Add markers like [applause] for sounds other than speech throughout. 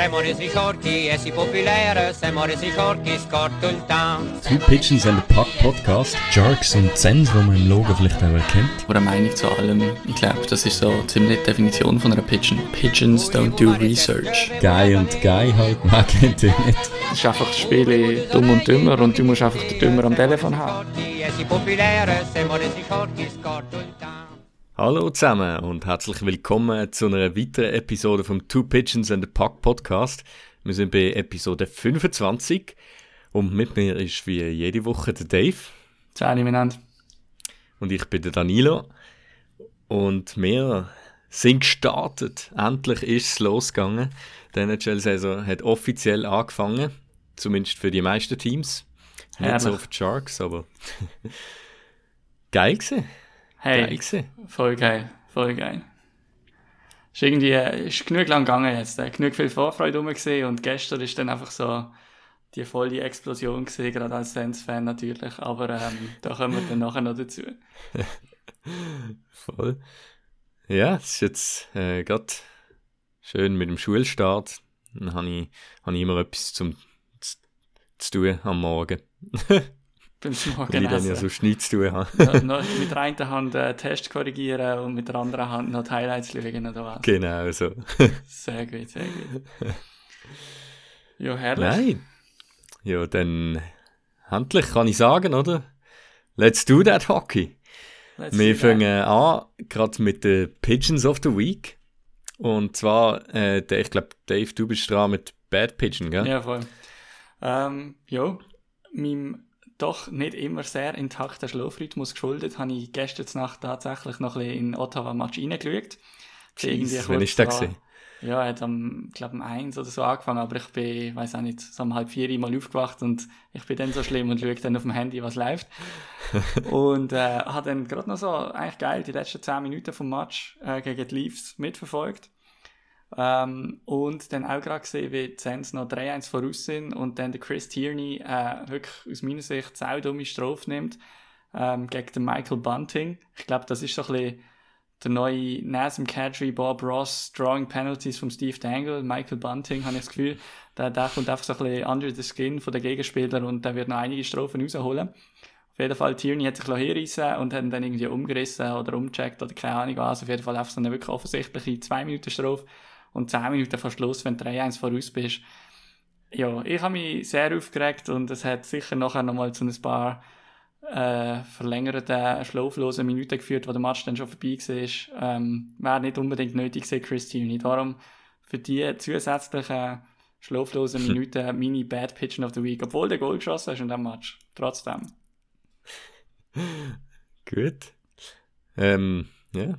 Siamo resi forti e si popolare, siamo resi forti, scorto il town. Two Pigeons and a Puck Podcast. Jerks und Zens, die man im Logo vielleicht auch erkennt. Eine Meinung zu allem, ich glaube, das ist so ziemlich die Definition von einer Pigeon. Pigeons don't do research. Guy und Guy halt, man kennt ihn nicht. Es ist einfach das Spiel dumm und dümmer und du musst einfach den Dümmer am Telefon haben. E popolare, siamo resi forti, scorto il town. Hallo zusammen und herzlich willkommen zu einer weiteren Episode vom Two Pigeons and a Puck Podcast. Wir sind bei Episode 25 und mit mir ist wie jede Woche der Dave Zähne miteinander. und ich bin der Danilo. Und wir sind gestartet. Endlich ist es losgegangen. Die NHL-Saison hat offiziell angefangen. Zumindest für die meisten Teams. Nicht so Herrlich. für die Sharks, aber [laughs] geil gewesen. Geil Hey, gewesen. voll geil, voll geil. Ist irgendwie, ist genug lang gegangen jetzt, genug viel Vorfreude rum gesehen und gestern ist dann einfach so die volle Explosion gesehen, gerade als Sens-Fan natürlich, aber ähm, da kommen wir dann nachher noch dazu. [laughs] Voll. Ja, es ist jetzt äh, gerade schön mit dem Schulstart. Dann habe ich, hab ich immer etwas zum, zu, zu tun am Morgen. [laughs] Beim Weil Morgen ich dann ja sonst nichts zu tun habe. noch, noch mit der einen Hand äh, Test korrigieren und mit der anderen Hand noch die Highlights schauen oder was. genau so. Sehr gut, sehr gut. Ja, herrlich. Nein. Ja, dann endlich kann ich sagen, oder? Let's do that Hockey. Let's Wir fangen an, gerade mit den Pigeons of the Week. Und zwar, äh, der, ich glaube, Dave, du bist dran mit Bad Pigeon, gell? Ja, voll. Ähm, ja, meinem doch nicht immer sehr intakten Schlafrhythmus geschuldet, habe ich gestern Nacht tatsächlich noch ein bisschen in Ottawa-Match reingeschaut. Jeez, ist der vor- gewesen? Ja, er hat am, ich glaube, um eins oder so angefangen, aber ich bin, weiß auch nicht, so um halb vier mal aufgewacht und ich bin dann so schlimm und schaue dann auf dem Handy, was läuft. [laughs] und äh, habe dann gerade noch so, eigentlich geil, die letzten zehn Minuten vom Match äh, gegen die Leafs mitverfolgt. Ähm, und dann auch gerade gesehen, wie die Sens noch 3-1 voraus sind und dann der Chris Tierney äh, wirklich aus meiner Sicht sau dumme Strophe nimmt ähm, gegen den Michael Bunting. Ich glaube, das ist so ein bisschen der neue Nazem Kadri, Bob Ross, Drawing Penalties von Steve Dangle, Michael Bunting, habe ich das Gefühl, der, der kommt einfach so ein bisschen under the skin von den Gegenspielern und der wird noch einige Strophen rausholen. Auf jeden Fall, Tierney hat sich hinreissen und hat ihn dann irgendwie umgerissen oder umgecheckt oder keine Ahnung was. Auf jeden Fall einfach so eine wirklich offensichtliche 2-Minuten-Strophe und 10 Minuten vor Schluss, wenn du 3-1 voraus bist. Ja, ich habe mich sehr aufgeregt und es hat sicher nachher nochmal zu ein paar äh, verlängerten, schlaflosen Minuten geführt, wo der Match dann schon vorbei war. Ähm, Wäre nicht unbedingt nötig gewesen, Chris Tierney. Darum für die zusätzlichen schlaflosen [laughs] Minuten meine Bad Pitchen of the Week, obwohl der Goal geschossen hast in dem Match. Trotzdem. Gut. Ähm, ja.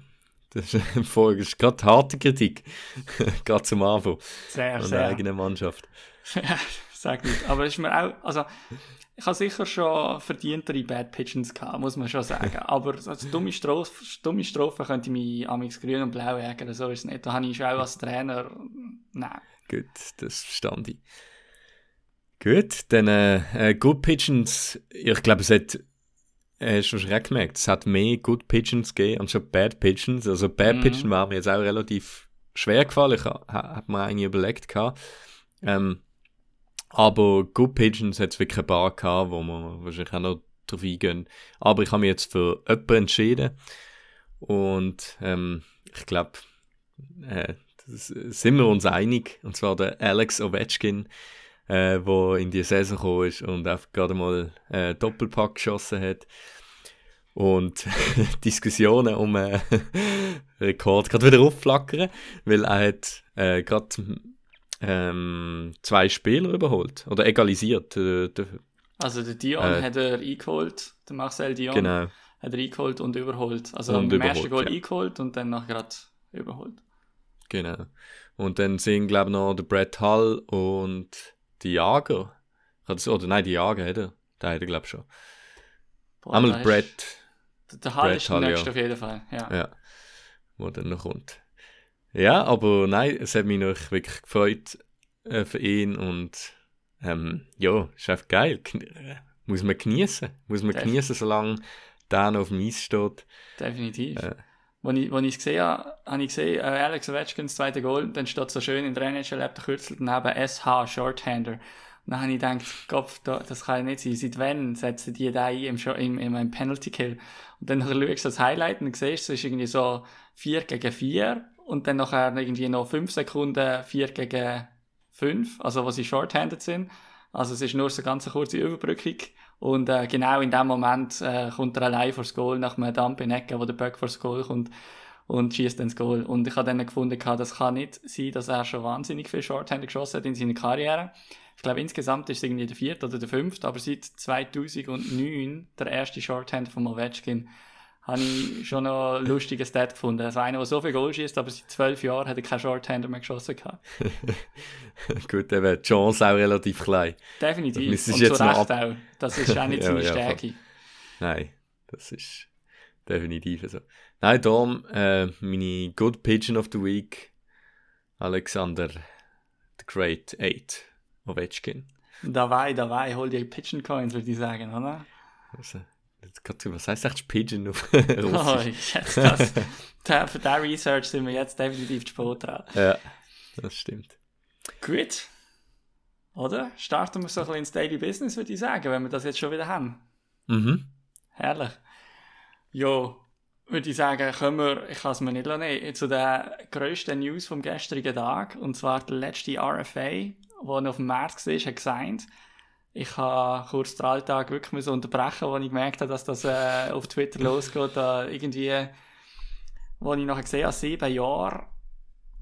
Das ist, das ist gerade harte Kritik. [laughs] gerade zum Anfang Sehr, an der sehr. eigenen Mannschaft. Ja, sag nicht. Aber ist mir auch, also, ich habe sicher schon verdientere Bad Pigeons gehabt, muss man schon sagen. [laughs] Aber als dumme Strophe, dumme Strophe könnte ich mich amix grün und blau ärgern, so ist es nicht. Da habe ich schon auch als Trainer, nein. Gut, das verstand ich. Gut, dann äh, äh, Good Pigeons. Ich glaube, es hat, hast schon recht gemerkt, es hat mehr Good Pigeons gegeben anstatt Bad Pigeons. Also Bad Mhm. Pigeon war mir jetzt auch relativ schwer gefallen. Ich ha- ha- hab mir eigentlich überlegt gehabt. Ähm, aber Good Pigeons hat es wirklich ein paar gehabt, wo wir wahrscheinlich auch noch drauf eingehen. Aber ich habe mich jetzt für jemanden entschieden. Und ähm, ich glaube, äh, sind wir uns einig. Und zwar der Alex Ovechkin, äh, wo in die Saison gekommen ist und einfach gerade mal äh, Doppelpack geschossen hat. Und [laughs] Diskussionen um äh, [laughs] Rekord gerade wieder aufflackern, weil er hat äh, gerade ähm, zwei Spieler überholt oder egalisiert. Äh, der, Also der Dion Äh. hat er eingeholt, der Marcel Dion genau, hat er eingeholt und überholt. Also Und im ersten Goal ja. eingeholt und dann noch gerade überholt. genau. Und dann sind, glaube ich, noch der Brett Hull und die Jager. Oder nein, die Jager hat er. Der hat er, glaube ich, schon. Boah, Einmal Brett. Der, Hall ist der nächste auf jeden Fall, ja. Ja, wo dann noch kommt. Ja, aber nein, es hat mich noch wirklich gefreut äh, für ihn und ähm, ja, ist einfach geil. Kn äh, muss man genießen, muss man genießen, solange der noch auf dem Eis steht. Definitiv. Äh, Als ich, ich es gesehen habe, habe ich gesehen, äh, Alex Ovechkins zweite Goal, dann steht so schön in der NHL App der Kürzel daneben SH, Shorthander. Und dann habe ich gedacht, da- das kann ja nicht sein. Seit wann setzen die da ein im, im, im, im Penalty Kill? Und dann schaust du das Highlight und siehst es ist irgendwie so 4 gegen 4 und dann nachher irgendwie noch 5 Sekunden 4 gegen 5, also wo sie shorthanded sind. Also es ist nur so eine ganz kurze Überbrückung. Und äh, genau in dem Moment äh, kommt er allein vors Goal nach einem Dump in Ecke, wo der Böck vors Goal kommt und schießt dann das Goal. Und ich habe dann gefunden, das kann nicht sein, dass er schon wahnsinnig viel Shorthander geschossen hat in seiner Karriere. Ich glaube, insgesamt ist es irgendwie der vierte oder der fünfte, aber seit 2009 der erste Shorthander von Ovechkin habe ich schon noch einen lustigen Stat gefunden. Also einer, der so viel Goal schießt, aber seit zwölf Jahren hat er keinen Shorthander mehr geschossen. [laughs] Gut, eben die Chance auch relativ klein. Definitiv. Das müsstest Und zu jetzt noch Recht auch. Das ist [laughs] auch nicht Ja, seine ja, voll. Stärke. Nein, das ist definitiv so. Nein, darum, äh, meine Good Pigeon of the Week, Alexander, the Great Eight, Ovechkin. Dabei, dabei, hol dir Pigeon Coins, würde ich sagen, oder? Also, jetzt was heißt eigentlich Pigeon auf [laughs] Oh, Russisch? jetzt das, da, für diese Research sind wir jetzt definitiv zu spät dran. Ja, das stimmt. Gut. Oder? Starten wir so ein bisschen ins Daily Business, würde ich sagen, wenn wir das jetzt schon wieder haben. Mhm. Herrlich. Ja, würde ich sagen, kommen wir, ich kann es mir nicht nehmen, zu der grössten News vom gestrigen Tag. Und zwar der letzte RFA, der auf dem März war, hat gesagt, ich habe kurz den Alltag wirklich müssen unterbrechen, als ich gemerkt habe, dass das äh, auf Twitter [laughs] losgeht. Da irgendwie, wo ich nachher gesehen habe, sieben Jahre.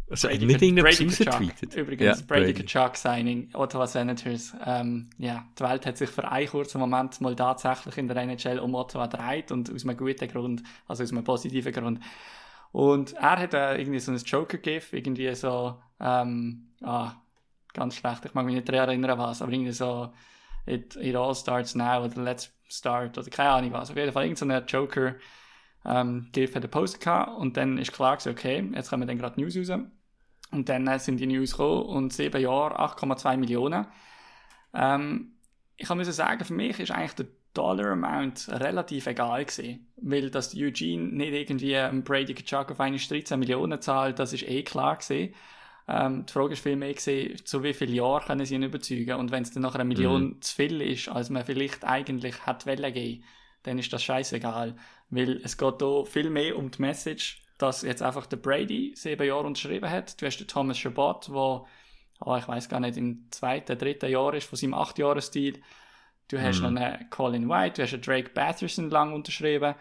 Also, Brady nicht irgendetwas Brady Kachuk. rausgetweetet. Übrigens, Ja, Brady. Kachuk Signing, Ottawa Senators. Ähm, ja, die Welt hat sich für einen kurzen Moment mal tatsächlich in der NHL um Ottawa gedreht und aus einem guten Grund, also aus einem positiven Grund. Und er hat äh, irgendwie so ein Joker-GIF, irgendwie so, ähm, ah, ganz schlecht, ich mag mich nicht daran erinnern was, aber irgendwie so, it, it all starts now oder let's start oder keine Ahnung was. Auf jeden Fall irgendein so Joker ähm, GIF hat gepostet gehabt und dann ist klar gewesen, okay, jetzt kommen dann gerade News raus. Und dann äh, sind die News gekommen und sieben Jahre 8,2 Millionen. Ähm, ich muss sagen, für mich ist eigentlich der Dollar Amount relativ egal gewesen, weil dass Eugene nicht irgendwie einem Brady Kachuk auf eine 13 Millionen zahlt, das ist eh klar gewesen. Ähm, die Frage ist vielmehr gewesen, zu wie vielen Jahren können sie ihn überzeugen und wenn es dann nachher eine Million zu viel ist, als man vielleicht eigentlich hat wollen gehen, dann ist das scheißegal, weil es geht hier viel mehr um die Message, dass jetzt einfach der Brady sieben Jahre unterschrieben hat. Du hast den Thomas Chabot, der, oh, ich weiß gar nicht, im zweiten, dritten Jahr ist von seinem acht Jahres Stil. Du hast noch einen Colin White, du hast einen Drake Batherson lang unterschrieben.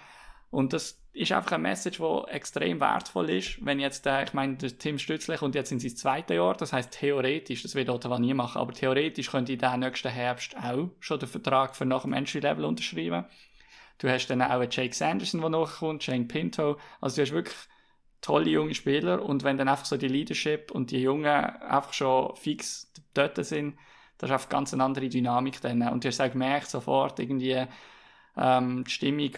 Und das ist einfach eine Message, die extrem wertvoll ist. Wenn jetzt, äh, ich meine, der Tim Stützle kommt jetzt in sein zweites Jahr, das heißt theoretisch, das wird Ottawa nie machen, aber theoretisch könnte ich den nächsten Herbst auch schon den Vertrag für nach dem Entry-Level unterschreiben. Du hast dann auch einen Jake Sanderson, der nachkommt, Shane Pinto. Also du hast wirklich tolle junge Spieler und wenn dann einfach so die Leadership und die Jungen einfach schon fix dort sind, das ist einfach ganz eine andere Dynamik dann. Und du hast auch gemerkt, sofort irgendwie ähm, die Stimmung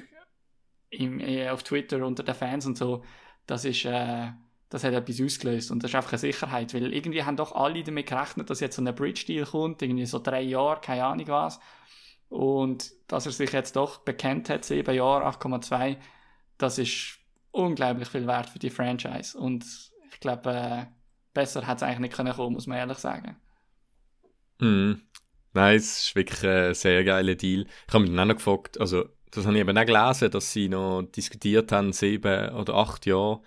im, äh, auf Twitter unter den Fans und so, das ist, äh, das hat etwas ausgelöst und das ist einfach eine Sicherheit, weil irgendwie haben doch alle damit gerechnet, dass jetzt so ein Bridge-Deal kommt, irgendwie so drei Jahre, keine Ahnung was. Und dass er sich jetzt doch bekennt hat, sieben Jahre, 8,2, das ist unglaublich viel wert für die Franchise. Und ich glaube, äh, besser hat es eigentlich nicht können kommen, muss man ehrlich sagen. Mhm. Nein, es ist wirklich ein sehr geiler Deal. Ich habe mich dann auch noch gefragt, also das habe ich eben auch gelesen, dass sie noch diskutiert haben, sieben oder acht Jahre.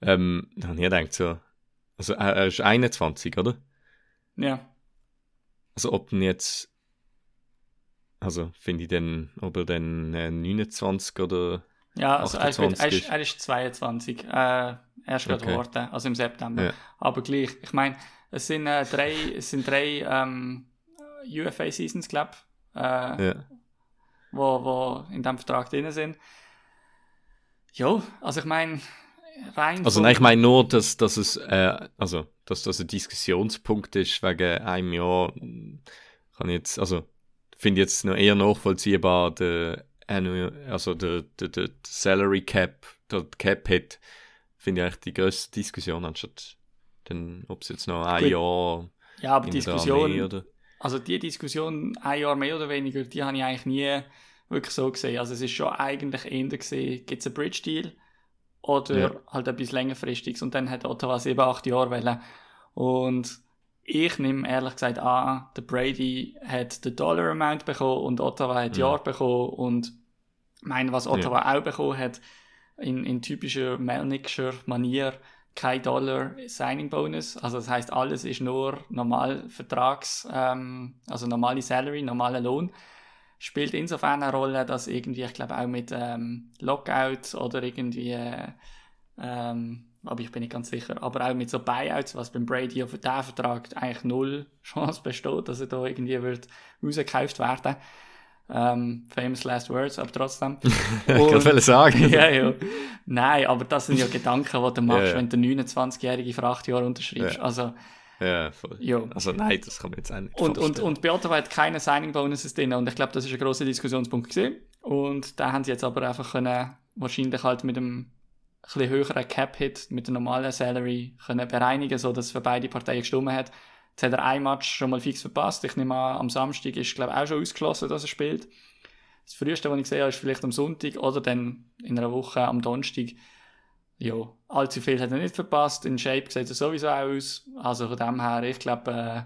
Ähm, da habe ich gedacht so, also er, er ist 21, oder? Ja, Also ob denn jetzt, also finde ich dann, ob er dann äh, 29 oder, ja also er, ist, mit- 28 er, ist. er ist 22. Äh, er ist gerade Okay. geworden, also im September. Ja. Aber gleich, ich meine, es sind äh, drei, es sind drei ähm, UFA-Seasons, glaube ich, äh, ja. Wo, wo in diesem Vertrag drin sind. Ja, also ich meine, rein Also nein, ich meine nur, dass, dass es, äh, also, dass das ein Diskussionspunkt ist wegen einem Jahr, kann ich jetzt, also, finde jetzt noch eher nachvollziehbar, der, also der, der, der Salary Cap, der Cap Hit, finde ich eigentlich die grösste Diskussion, anstatt, dann, ob es jetzt noch ein Gut. Jahr ja, aber Diskussion, Armee oder, also die Diskussion, ein Jahr mehr oder weniger, die habe ich eigentlich nie wirklich so gesehen. Also es ist schon eigentlich eher gesehen, gibt es einen Bridge-Deal oder Ja. halt etwas längerfristiges. Und dann hat Ottawa 7, 8 Jahre wollen. Und ich nehme ehrlich gesagt an, der Brady hat den Dollar Amount bekommen und Ottawa hat Mhm. Jahr bekommen. Und ich meine, was Ottawa auch bekommen hat, in, in typischer Melnickscher Manier, kein Dollar Signing Bonus. Also das heißt, alles ist nur normal Vertrags, ähm, also normale Salary, normaler Lohn. Spielt insofern eine Rolle, dass irgendwie, ich glaube auch mit ähm, Lockouts oder irgendwie, äh, ähm, aber ich bin nicht ganz sicher, aber auch mit so Buyouts, was beim Brady auf diesen Vertrag eigentlich null [laughs] Chance besteht, dass er da irgendwie wird rausgekauft werden. Ähm, famous last words, aber trotzdem. [laughs] Ich wollte sagen. [laughs] ja, ja. Nein, aber das sind ja [laughs] Gedanken, die du machst, Ja, wenn du 29-Jährige für 8 Jahre unterschreibst. Also, Ja, voll. ja. Also nein, das kann man jetzt auch nicht Und, und, und bei Ottawa hat keine Signing-Bonuses drin und ich glaube, das ist ein grosser Diskussionspunkt gewesen. Und da haben sie jetzt aber einfach können, wahrscheinlich halt mit einem bisschen höheren Cap-Hit, mit der normalen Salary können bereinigen, sodass es für beide Parteien gestimmt hat. Jetzt hat er ein Match schon mal fix verpasst. Ich nehme an, am Samstag ist, glaube ich, auch schon ausgeschlossen, dass er spielt. Das früheste, was ich habe, ist vielleicht am Sonntag oder dann in einer Woche am Donnerstag. Ja, allzu viel hat er nicht verpasst. In Shape sieht er sowieso aus. Also von dem her, ich glaube, äh,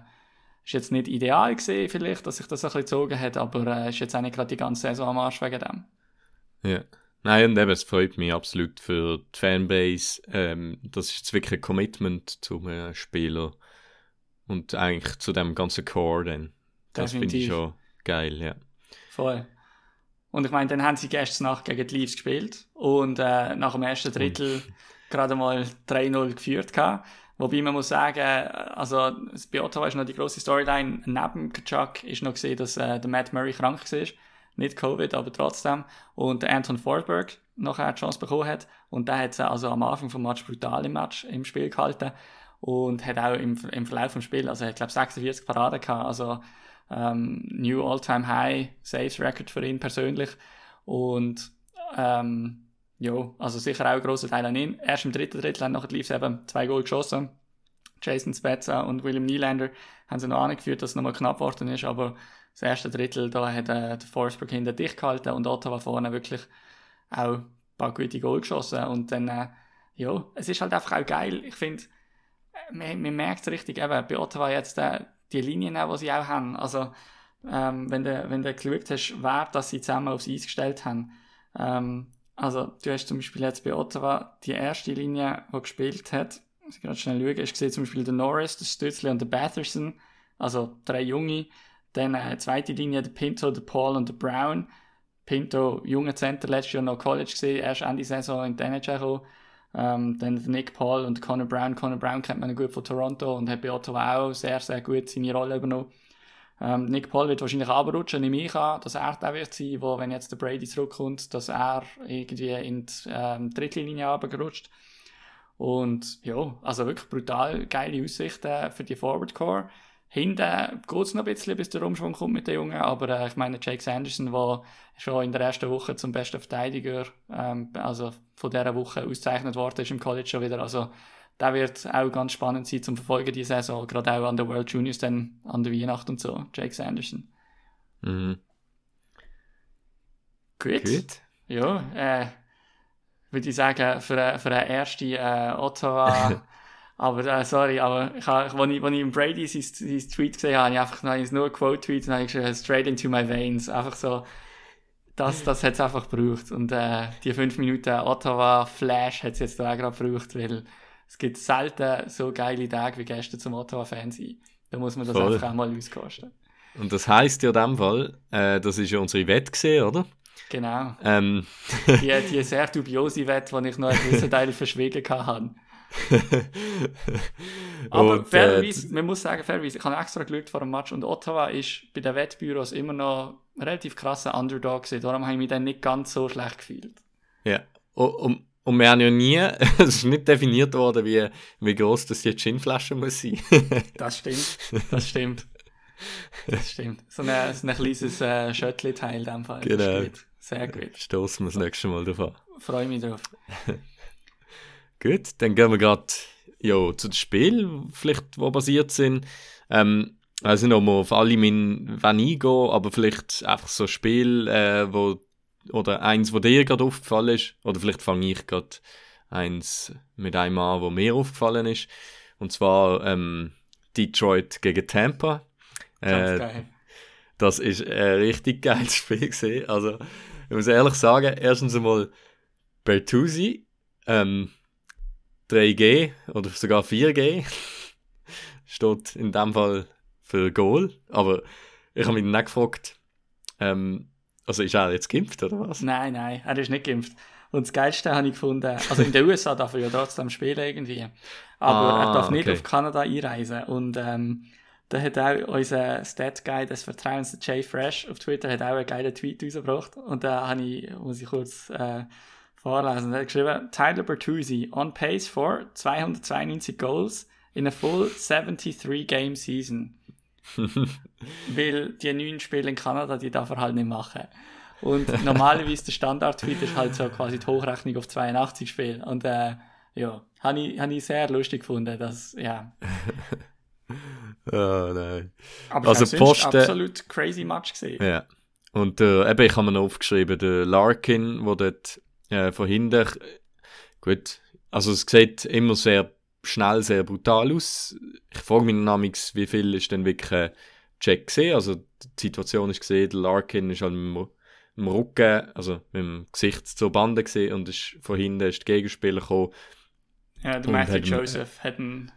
ist jetzt nicht ideal gesehen, vielleicht, dass sich das ein bisschen gezogen hat, aber äh, ist jetzt auch nicht gerade die ganze Saison am Arsch wegen dem. Ja. Nein, und eben, es freut mich absolut für die Fanbase. Ähm, das ist jetzt wirklich ein Commitment zum äh, Spieler und eigentlich zu dem ganzen Core dann. Das finde ich schon geil, ja. Voll. Und ich meine, dann haben sie gestern Nacht gegen die Leafs gespielt und äh, nach dem ersten Drittel gerade mal 3-0 geführt gehabt. Wobei man muss sagen, äh, also das- bei Ottawa ist noch die grosse Storyline, neben Kachuk ist noch gesehen, dass äh, der Matt Murray krank war. Nicht Covid, aber trotzdem. Und der Anton Forsberg nachher die Chance bekommen hat. Und der hat sie also am Anfang vom Match brutal im Match im Spiel gehalten. Und hat auch im, im Verlauf vom Spiel, also hat glaube 46 Paraden gehabt, also ähm, New All-Time High Saves Record für ihn persönlich. Und ähm, ja, also sicher auch ein grosser Teil an ihn. Erst im dritten Drittel haben nachher die Leafs eben zwei Goal geschossen. Jason Spezza und William Nylander haben sie noch angeführt, dass es nochmal knapp geworden ist, aber das erste Drittel, da hat äh, der Forsberg hinter dicht gehalten und Ottawa vorne wirklich auch ein paar gute Goal geschossen und dann, äh, ja, es ist halt einfach auch geil. Ich finde, man, man merkt es richtig, eben, bei Ottawa jetzt äh, die Linien, die sie auch haben, also ähm, wenn, du, wenn geschaut hast, wer das sie zusammen aufs Eis gestellt haben, ähm, also du hast zum Beispiel jetzt bei Ottawa die erste Linie, die gespielt hat, muss ich gerade schnell schauen, ist gesehen zum Beispiel der Norris, der Stützli und der Batherson, also drei Junge, dann äh, zweite Linie der Pinto, der Paul und der Brown, Pinto, junger Center, letztes Jahr noch College gesehen, erst Ende Saison in die NHL gekommen. Ähm, dann Nick Paul und Connor Brown. Connor Brown kennt man gut von Toronto und hat bei Ottawa auch sehr, sehr gut seine Rolle übernommen. Ähm, Nick Paul wird wahrscheinlich abrutschen, nehme ich an, dass er der wird sein, wo, wenn jetzt der Brady zurückkommt, dass er irgendwie in die ähm, dritte Linie runtergerutscht. Und ja, also wirklich brutal geile Aussichten für die Forward Core. Hinten geht es noch ein bisschen, bis der Umschwung kommt mit den Jungen, aber äh, ich meine, Jake Sanderson, der schon in der ersten Woche zum besten Verteidiger, ähm, also von dieser Woche ausgezeichnet worden ist im College schon wieder, also der wird auch ganz spannend sein zum Verfolgen die Saison, gerade auch an der World Juniors dann an der Weihnacht und so, Jake Sanderson. Mhm. Gut. Gut. Ja, äh, würde ich sagen, für, für eine erste äh, Ottawa. [laughs] aber äh, sorry, aber ich, ha- ich, als ich, als ich im Brady sein, sein Tweet gesehen habe, habe ich einfach habe ich nur Quote-Tweet und habe geschrieben, straight into my veins. Einfach so, das, das hat es einfach gebraucht. Und äh, die 5 Minuten Ottawa-Flash hat es jetzt auch gerade gebraucht, weil es gibt selten so geile Tage wie gestern zum Ottawa-Fan sein. Da muss man das Voll. einfach auch mal auskosten. Und das heisst ja in dem Fall, äh, das ist ja unsere Wette gesehen, oder? Genau. Ähm, Die, die sehr dubiose Wette, die ich noch einen gewissen Teil verschwiegen hatte. [laughs] [laughs] Aber und, fairerweise, äh, man muss sagen, fairerweise, ich habe extra geschaut vor dem Match und Ottawa ist bei den Wettbüros immer noch ein relativ krasser Underdog gewesen. Darum habe ich mich dann nicht ganz so schlecht gefühlt. Ja. Und, und, und wir haben ja nie, [laughs] es ist nicht definiert worden, wie, wie groß das die Ginflasche muss sein. [laughs] Das stimmt. Das stimmt. Das stimmt. So ein, so ein kleines äh, Schöttli-Teil in dem Fall. Genau. gut. Sehr gut. Stoßen wir das nächste Mal davon. Freue mich drauf. Gut, dann gehen wir gerade ja, zu den Spielen, vielleicht, die basiert sind. Ähm, also nicht, ob wir auf alle mein, eingehen, aber vielleicht einfach so ein Spiel, äh, wo, oder eins, wo dir gerade aufgefallen ist, oder vielleicht fange ich gerade eins mit einem Mann, wo mir aufgefallen ist. Und zwar ähm, Detroit gegen Tampa. Ganz Äh, geil. das ist ein richtig geiles Spiel gesehen. Also, ich muss ehrlich sagen, erstens einmal Bertuzzi, ähm, 3G oder sogar 4G, [laughs] steht in dem Fall für Goal. Aber ich habe mich dann gefragt, ähm, also ist er jetzt geimpft oder was? Nein, nein, er ist nicht geimpft. Und das Geilste habe ich gefunden, also in den [laughs] USA darf er ja trotzdem spielen irgendwie, aber Ah, er darf nicht okay. auf Kanada einreisen. Und ähm, da hat auch unser Stat-Guy des Vertrauens, Jay Fresh, auf Twitter, hat auch einen geilen Tweet rausgebracht. Und da habe ich, muss ich kurz äh, vorlesen. Er hat geschrieben, Tyler Bertuzzi, on pace for 292 goals in a full 73-game season. [laughs] Weil die neun Spiele in Kanada, die darf er halt nicht machen. Und normalerweise der Standard-Tweet ist halt so quasi die Hochrechnung auf 82 Spiele. Und äh, ja, habe ich, hab ich sehr lustig gefunden, dass, ja. [laughs] Oh nein. Aber Also sonst Posten- absolut crazy Match gesehen. Ja. Und äh, eben, ich habe mir noch aufgeschrieben, der Larkin, der dort äh, von hinten, gut, also es sieht immer sehr schnell, sehr brutal aus. Ich frage mich namens, wie viel ist denn wirklich ein Check gesehen? Also die Situation ist gesehen, der Larkin ist halt mit dem, im Rücken, also mit dem Gesicht zur Bande gesehen und ist, von hinten ist der Gegenspieler gekommen. Ja, der Matthew hat- Joseph hat ihn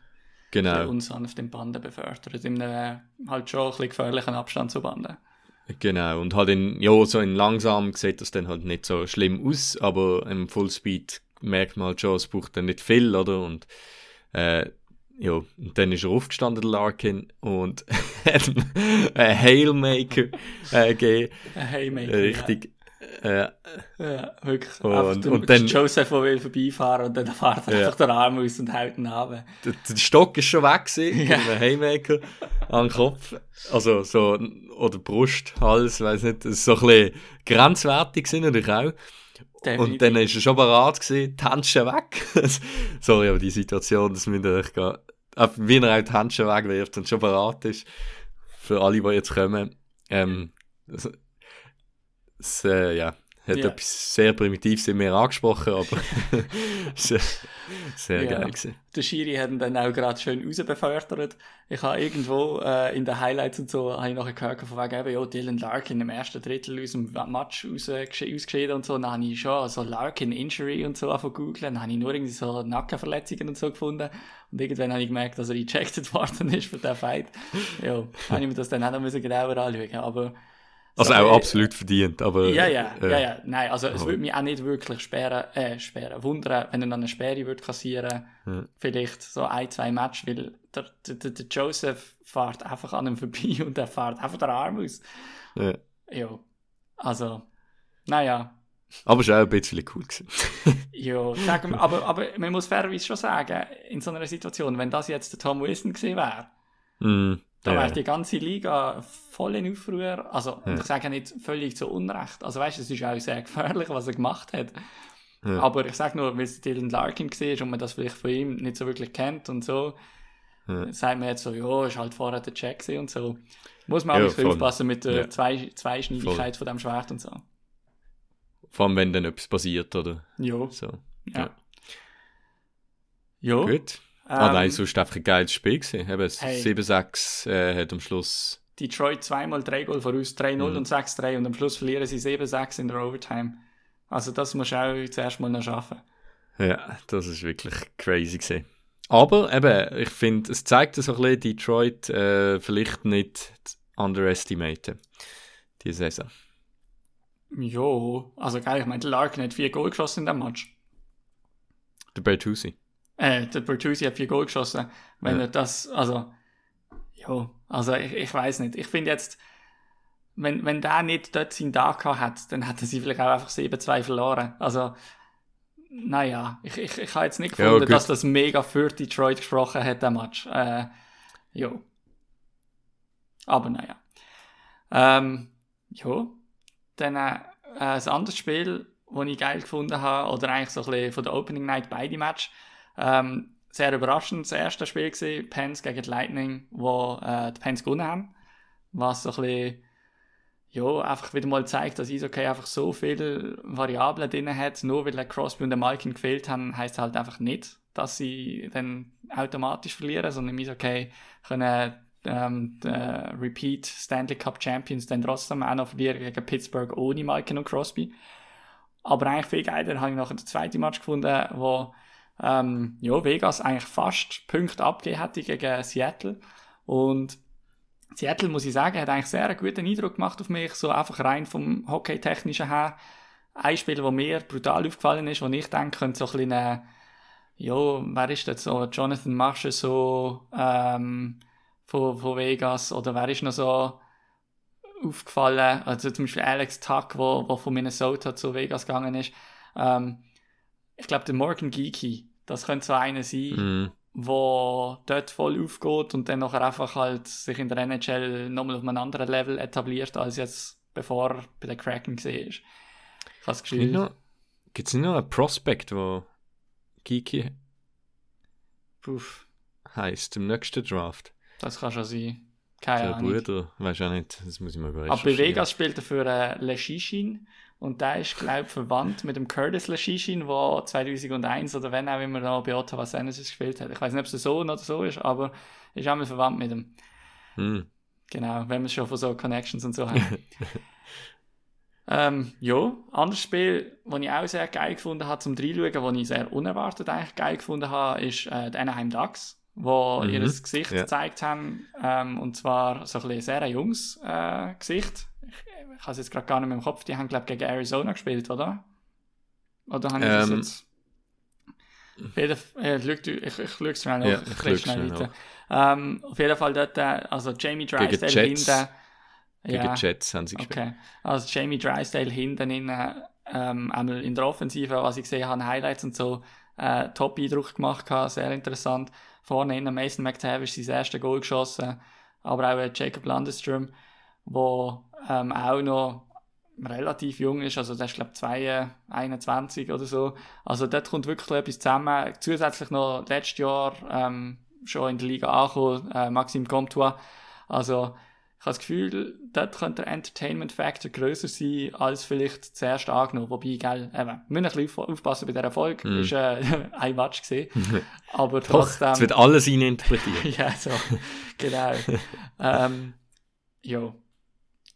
Genau. unsanft im Bande befördert. In einem halt schon ein bisschen gefährlichen Abstand zu Bande. Genau, und halt in, ja, so in langsam sieht das dann halt nicht so schlimm aus, aber im Fullspeed merkt man halt schon, es braucht dann nicht viel, oder? Und, äh, ja, und dann ist er aufgestanden, der Larkin, und [laughs] hat einen Hailmaker äh, gegeben, Ein Haymaker. richtig, Ja, ja wirklich. Und- Einfach der und dann- Joseph, der will vorbeifahren und dann fährt er Ja. einfach den Arm aus und hält ihn runter. der, der Stock ist schon weg gewesen, Ja. mit Haymaker am Kopf, also so, oder Brust, Hals, weiß nicht, das ist so ein bisschen grenzwertig gewesen, natürlich auch. Und dann ist er schon bereit gewesen, die Handschuhe weg. [laughs] Sorry, aber die Situation, dass echt gehen. Äh, Wie er auch die Handschuhe wegwirft und schon bereit ist. Für alle, die jetzt kommen. Ähm, das, äh, ja, hat Ja. etwas sehr Primitives in mir angesprochen, aber [laughs] sehr, sehr Ja. geil gewesen. Der Schiri hat ihn dann auch gerade schön rausbefördert. Ich habe irgendwo äh, in den Highlights und so, habe ich nachher gehört, von wegen eben, ja, Dylan Larkin im ersten Drittel aus dem Match ausgeschieden und so. Dann habe ich schon so Larkin-Injury und so von googeln. Dann habe ich nur irgendwie so Nackenverletzungen und so gefunden. Und irgendwann habe ich gemerkt, dass er ejected [laughs] worden ist für den Fight. Ja, habe ich mir das dann auch noch genauer anschauen. Aber Also so, auch äh, absolut verdient, aber... ja, ja, äh, ja, ja. Nein, also es aber- würde mich auch nicht wirklich sperren, äh, sperren, wundern, wenn er dann eine Sperre würde kassieren. Ja. Vielleicht so ein, zwei Matches, weil der, der, der Joseph fährt einfach an ihm vorbei [laughs] und er fährt einfach den Arm aus. ja. Ja, also, naja, Aber es war auch ein bisschen cool [laughs] ja, sagen wir, aber, aber man muss fairerweise schon sagen, in so einer Situation, wenn das jetzt der Tom Wilson gewesen wäre, mm, Da ja. wäre die ganze Liga voll in Aufruhr. Also, Ja. ich sage nicht völlig zu Unrecht. Also, weißt du, es ist auch sehr gefährlich, was er gemacht hat. Ja. Aber ich sage nur, weil es Dylan Larkin war und man das vielleicht von ihm nicht so wirklich kennt und so, Ja. sagt man jetzt so, ja, ist halt vorher der Check und so. Muss man auch Ja, ein bisschen voll. aufpassen mit der Ja. Zwei Zweischneidigkeit von dem Schwert und so. Vor allem, wenn dann etwas passiert, oder Ja. so. Ja. Ja. Gut. Ah Ähm, nein, sonst einfach ein geiles Spiel gewesen. Eben, Hey. 7-6 äh, hat am Schluss... Detroit zweimal drei Goal voraus, 3-0 Mhm. und 6-3 und am Schluss verlieren sie 7-6 in der Overtime. Also das musst du auch zuerst mal noch schaffen. Ja, das ist wirklich crazy gewesen. Aber eben, ich finde, es zeigt so ein bisschen, Detroit äh, vielleicht nicht underestimaten. Die Saison. Jo, also geil, ich meine, der Larkin hat vier Goal geschossen in dem Match. Der Bertuzzi. Äh, der Bertuzzi hat vier Goal geschossen. Wenn Ja. er das, also, jo, also ich, ich weiß nicht. Ich finde jetzt, wenn, wenn der nicht dort seinen Tag gehabt hat, dann hätten sie vielleicht auch einfach 7-2 verloren. Also, naja, ich, ich, ich habe jetzt nicht Ja, gefunden, gut. dass das mega für Detroit gesprochen hat, der Match. Äh, jo. Aber naja. Ähm, jo. Dann äh, ein anderes Spiel, das ich geil gefunden habe, oder eigentlich so ein bisschen von der Opening Night beide Match. Ähm, sehr überraschend, das erste Spiel gewesen, Pens gegen die Lightning, wo äh, die Pens gewonnen haben. Was so ein bisschen ja, einfach wieder mal zeigt, dass Eishockey einfach so viele Variablen drin hat. Nur weil Crosby und der Malkin gefehlt haben, heißt halt einfach nicht, dass sie dann automatisch verlieren, sondern im Eishockey können ähm, die, Repeat Stanley Cup Champions dann trotzdem auch noch verlieren gegen Pittsburgh ohne Malkin und Crosby. Aber eigentlich viel geiler habe ich noch den zweiten Match gefunden, wo ähm, ja, Vegas eigentlich fast Punkte abgegeben hätte gegen Seattle. Und Seattle, muss ich sagen, hat eigentlich sehr einen guten Eindruck gemacht auf mich, so einfach rein vom Hockey-technischen her. Ein Spiel, das mir brutal aufgefallen ist, wo ich denke, könnte so ein bisschen, äh, ja, wer ist das so, Jonathan Marshall so, ähm, von, von Vegas, oder wer ist noch so aufgefallen, also zum Beispiel Alex Tuck, wo, wo von Minnesota zu Vegas gegangen ist, ähm, ich glaube, der Morgan Geeky, das könnte so einer sein, mm wo dort voll aufgeht und dann nachher einfach halt sich in der NHL nochmal auf einem anderen Level etabliert, als jetzt bevor er bei den Kraken gesehen ist. Ich habe das Gefühl... Gibt es nicht noch einen Prospect, wo Kiki Puff. heisst im nächsten Draft? Das kann schon sein. Keine Der Ahnung. Bruder, weiß auch nicht, das muss ich mal Aber bei. Vegas spielt er für äh, Leshishin und der ist, glaube ich, verwandt mit dem Curtis Leshishin, der 2001 oder wenn auch immer noch bei Ottawa Senators gespielt hat. Ich weiß nicht, ob es so oder so ist, aber ist auch mal verwandt mit ihm. Hm. Genau, wenn wir schon von so Connections und so haben. [laughs] ähm, ja, anderes Spiel, das ich auch sehr geil gefunden habe zum Reinschauen, das ich sehr unerwartet eigentlich geil gefunden habe, ist äh, die Anaheim Ducks, wo Mhm, ihr Gesicht ja. gezeigt haben, ähm, und zwar so ein bisschen sehr junges äh, Gesicht. Ich, habe es jetzt gerade gar nicht mehr im Kopf, die haben, glaube ich, gegen Arizona gespielt, oder? Oder haben die das Ähm, jetzt... Auf jeden äh, ich, ich schaue es schnell nach, Ja, ich schnell weiter. Ähm, auf jeden Fall dort, äh, also Jamie Drysdale hinten. Gegen die Jets haben sie gespielt. Okay. Also Jamie Drysdale hinten in, äh, ähm, einmal in der Offensive, was ich gesehen habe, Highlights und so, äh, Top-Eindruck gemacht gehabt, sehr interessant. Vorne innen Mason McTavish sein erstes Goal geschossen, aber auch äh, Jacob Landestrom, wo ähm, auch noch relativ jung ist, also der ist glaube ich 21 oder so. Also dort kommt wirklich etwas zusammen. Zusätzlich noch letztes Jahr ähm, schon in der Liga angekommen, äh, Maxime Comtois. Also ich habe das Gefühl, dort könnte der Entertainment Factor grösser sein, als vielleicht zuerst angenommen. Wobei, gell, eben, wir müssen ein bisschen auf- aufpassen bei dieser Folge. Mhm. Ist äh, [laughs] ein Match gesehen. [laughs] Aber trotzdem. es wird alles interpretiert. [laughs] ja, so. genau. ähm, ja.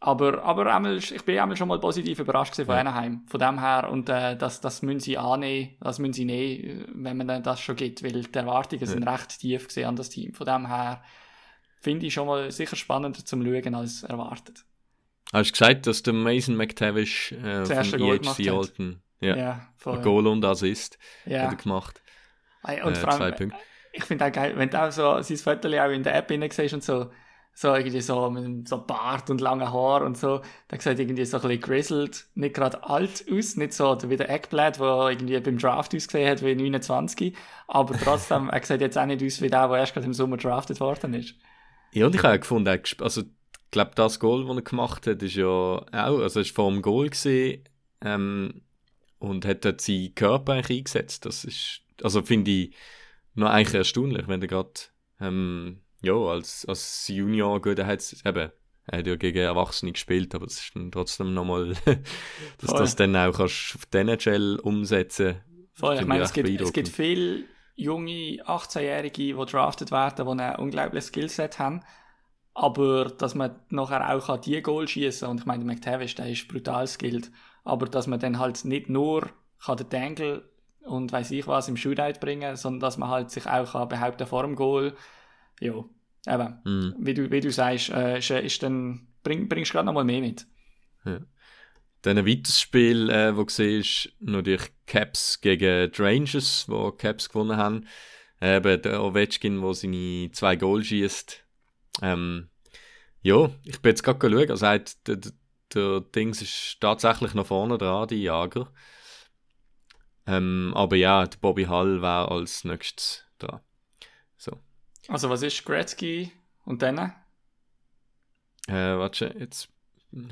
Aber, aber einmal, ich bin einmal schon mal positiv überrascht von Ja. Anaheim. Von dem her. Und äh, das, das müssen sie annehmen, das müssen sie nehmen, wenn man dann das schon gibt. Weil die Erwartungen sind recht tief gesehen an das Team. Von dem her finde ich schon mal sicher spannender zum Schauen als erwartet. Hast du gesagt, dass der Mason McTavish äh, Goal EHC hat. Alten ja, Ja, ein Goal und Assist Ja. hat er gemacht. Und äh, vor zwei allem, Punkte. ich finde auch geil, wenn du auch so sein Foto auch in der App hinein siehst und so, so irgendwie so mit einem- so Bart und langen Haar und so, da sieht irgendwie so ein bisschen grizzled, nicht gerade alt aus, nicht so wie der Eckblad, der irgendwie beim Draft ausgesehen hat wie 29, aber trotzdem, [laughs] er sieht jetzt auch nicht aus wie der, der erst gerade im Sommer drafted worden ist. Ja, und ich habe auch gefunden, also ich glaube, das Goal, das er gemacht hat, ist ja auch, also ist vor dem Goal gesehen ähm, und hat dort seinen Körper eigentlich eingesetzt. Das ist, also finde ich noch eigentlich erstaunlich, wenn er gerade ähm, ja, als, als Junior, gut, er hat eben, er hat ja gegen Erwachsene gespielt, aber es ist dann trotzdem nochmal, [laughs] dass Voll. das dann auch kannst auf die NHL umsetzen Voll, ich meine, es gibt, es gibt viele junge 18-Jährige, die drafted werden, die ein unglaubliches Skillset haben. Aber dass man nachher auch kann die Goal schießen und ich meine, McTavish, der ist brutal skilled. Aber dass man dann halt nicht nur kann den Dangle und weiß ich was im Shootout bringen, sondern dass man halt sich auch kann behaupten vor dem Goal. Ja, eben, Mhm. wie du, wie du sagst, äh, ist, ist dann, bring, bringst du gerade nochmal mehr mit. Dann ein weiteres Spiel, äh, wo ist, natürlich Caps gegen die Rangers, wo Caps gewonnen haben. Äh, Eben der Ovechkin, der seine zwei Goal schießt. Ähm, ja, ich bin jetzt gerade schauen. Also, der, der, der Dings ist tatsächlich noch vorne dran, die Jager. Ähm, aber ja, der Bobby Hall war als nächstes dran. So. Also was ist Gretzky und dann? Äh, warte, jetzt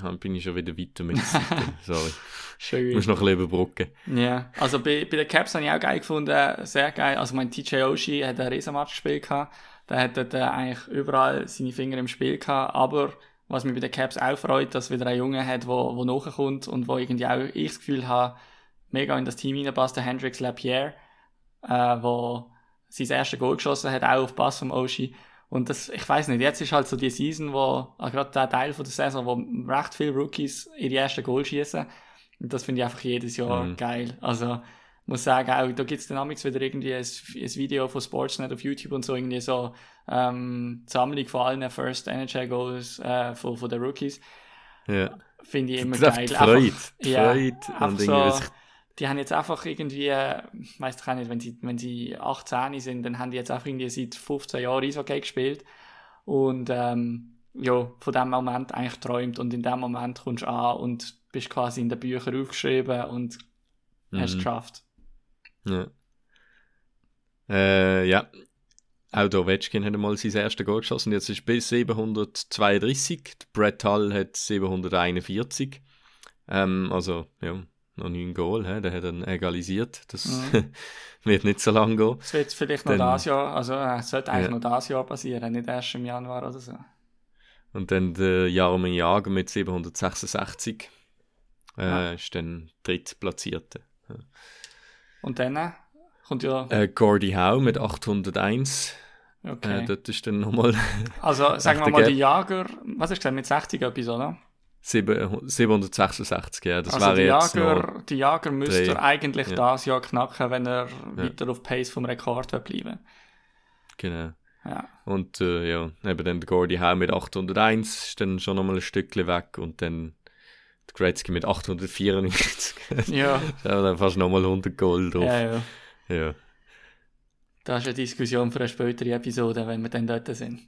ah, bin ich schon wieder weiter mit der. [laughs] Sorry. Schön. Ich muss noch ein bisschen überbrücken. Ja, also bei, bei den Caps habe ich auch geil gefunden, sehr geil. Also mein TJ Oshie hat einen Riesenmatch gespielt gehabt. Der hat dort äh, eigentlich überall seine Finger im Spiel gehabt, aber was mich bei den Caps auch freut, dass wieder ein Junge hat, wo, wo nachkommt und wo irgendwie auch ich das Gefühl habe, mega in das Team reinpasst, der Hendrix Lapierre, äh, wo sein erstes Goal geschossen hat, auch auf Pass vom Oshi. Und das, ich weiß nicht, jetzt ist halt so die Season, wo, also gerade der Teil von der Saison, wo recht viele Rookies ihre ersten Goal schießen. Und das finde ich einfach jedes Jahr Mhm. geil. Also, muss sagen, auch, da gibt es dynamics wieder irgendwie ein, ein Video von Sportsnet auf YouTube und so, irgendwie so, ähm, Sammlung von allen First NHL Goals, äh, von, von den Rookies. Ja. Finde ich immer Das geil. Freude. Einfach- ja, Freude. einfach Und so, die haben jetzt einfach irgendwie, äh, weiß ich auch nicht, wenn sie, wenn sie 18 sind, dann haben die jetzt einfach irgendwie seit 15 Jahren Eishockey gespielt und ähm, ja, von dem Moment eigentlich träumt und in dem Moment kommst du an und bist quasi in den Büchern aufgeschrieben und hast es Mhm. geschafft. Ja. Äh, ja. Auch der Ovechkin hat einmal sein erstes Goal geschossen. Jetzt ist bis 732. Der Brett Hull hat 741. Ähm, also, ja, noch neun Goal. He? Der hat dann egalisiert. Das Mhm. [laughs] wird nicht so lange gehen. Es wird vielleicht noch Dann- das Jahr, also äh, es sollte eigentlich Ja. noch das Jahr passieren, nicht erst im Januar oder so. Und dann der Jaromir Jager mit 766 äh, Ja. ist dann drittplatzierte. Und dann äh, kommt ja, Äh, Gordie Howe mit 801. okay. Äh, dort ist dann nochmal also [laughs] sagen wir mal, Gap. die Jager, was hast du gesagt, mit 60 etwas, oder? 7, 766, ja. Das also wäre die jetzt noch... Jager, die Jager müsste drei. er eigentlich Ja. das Jahr knacken, wenn er weiter auf Pace vom Rekord bleiben Genau. Ja. Und äh, ja, eben dann der Gordie Howe mit 801 ist dann schon nochmal ein Stückchen weg und dann der Gretzky mit 894. Ja, [laughs] da dann fast nochmal 100 Gold drauf. ja, ja. Ja. Das ist eine Diskussion für eine spätere Episode, wenn wir dann dort sind.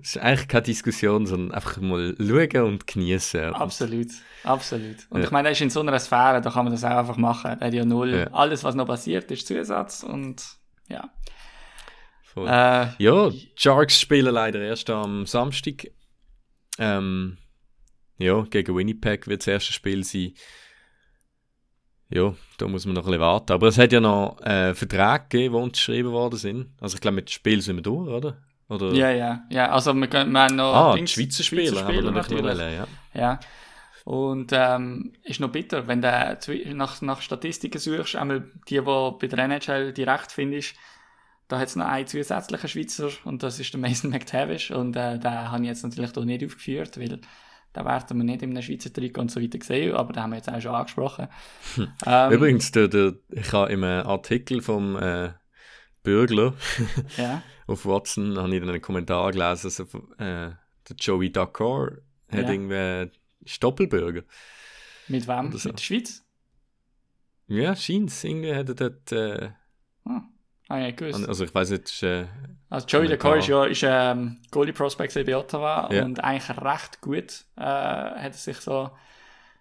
Es ist eigentlich keine Diskussion, sondern einfach mal schauen und genießen. Absolut, absolut. Und Ja. ich meine, er ist in so einer Sphäre, da kann man das auch einfach machen. Er hat ja null. Ja. Alles, was noch passiert, ist Zusatz und ja. Äh, Ja, Sharks spielen leider erst am Samstag. Ähm, ja, gegen Winnipeg wird das erste Spiel sein. Ja, da muss man noch ein bisschen warten. Aber es hat ja noch äh, Verträge gegeben, die unterschrieben worden sind. Also ich glaube, mit dem Spiel sind wir durch, oder? Oder? ja, ja, ja. Also wir, können, wir haben noch Ah, die Dings- Schweizer Spieler noch nicht natürlich. wollen, ja. Ja. Und ähm, ist noch bitter, wenn du zwi- nach, nach Statistiken suchst, einmal die, die bei der NHL direkt findest, da hat es noch einen zusätzlichen Schweizer und das ist der Mason [laughs] McTavish und äh, den habe ich jetzt natürlich hier nicht aufgeführt, weil den werden wir nicht in einem Schweizer Trikot und so weiter gesehen, aber den haben wir jetzt auch schon angesprochen. Ähm, Übrigens, der, der, ich habe im äh, Artikel vom äh, Bürgler [laughs] Ja, auf Watson habe ich dann einen Kommentar gelesen, also, äh, der Joey Dakar hat Ja. irgendwie ist Doppelbürger. mit wem? So. Mit der Schweiz? Ja, scheint Irgendwie hat er dort, äh, Hm. Ah ja, gewusst. also ich weiß nicht, ist, äh, Also Joey. Dakar ist ja ist, ähm, Goalie Prospect bei Ottawa Ja. und eigentlich recht gut äh, hat er sich so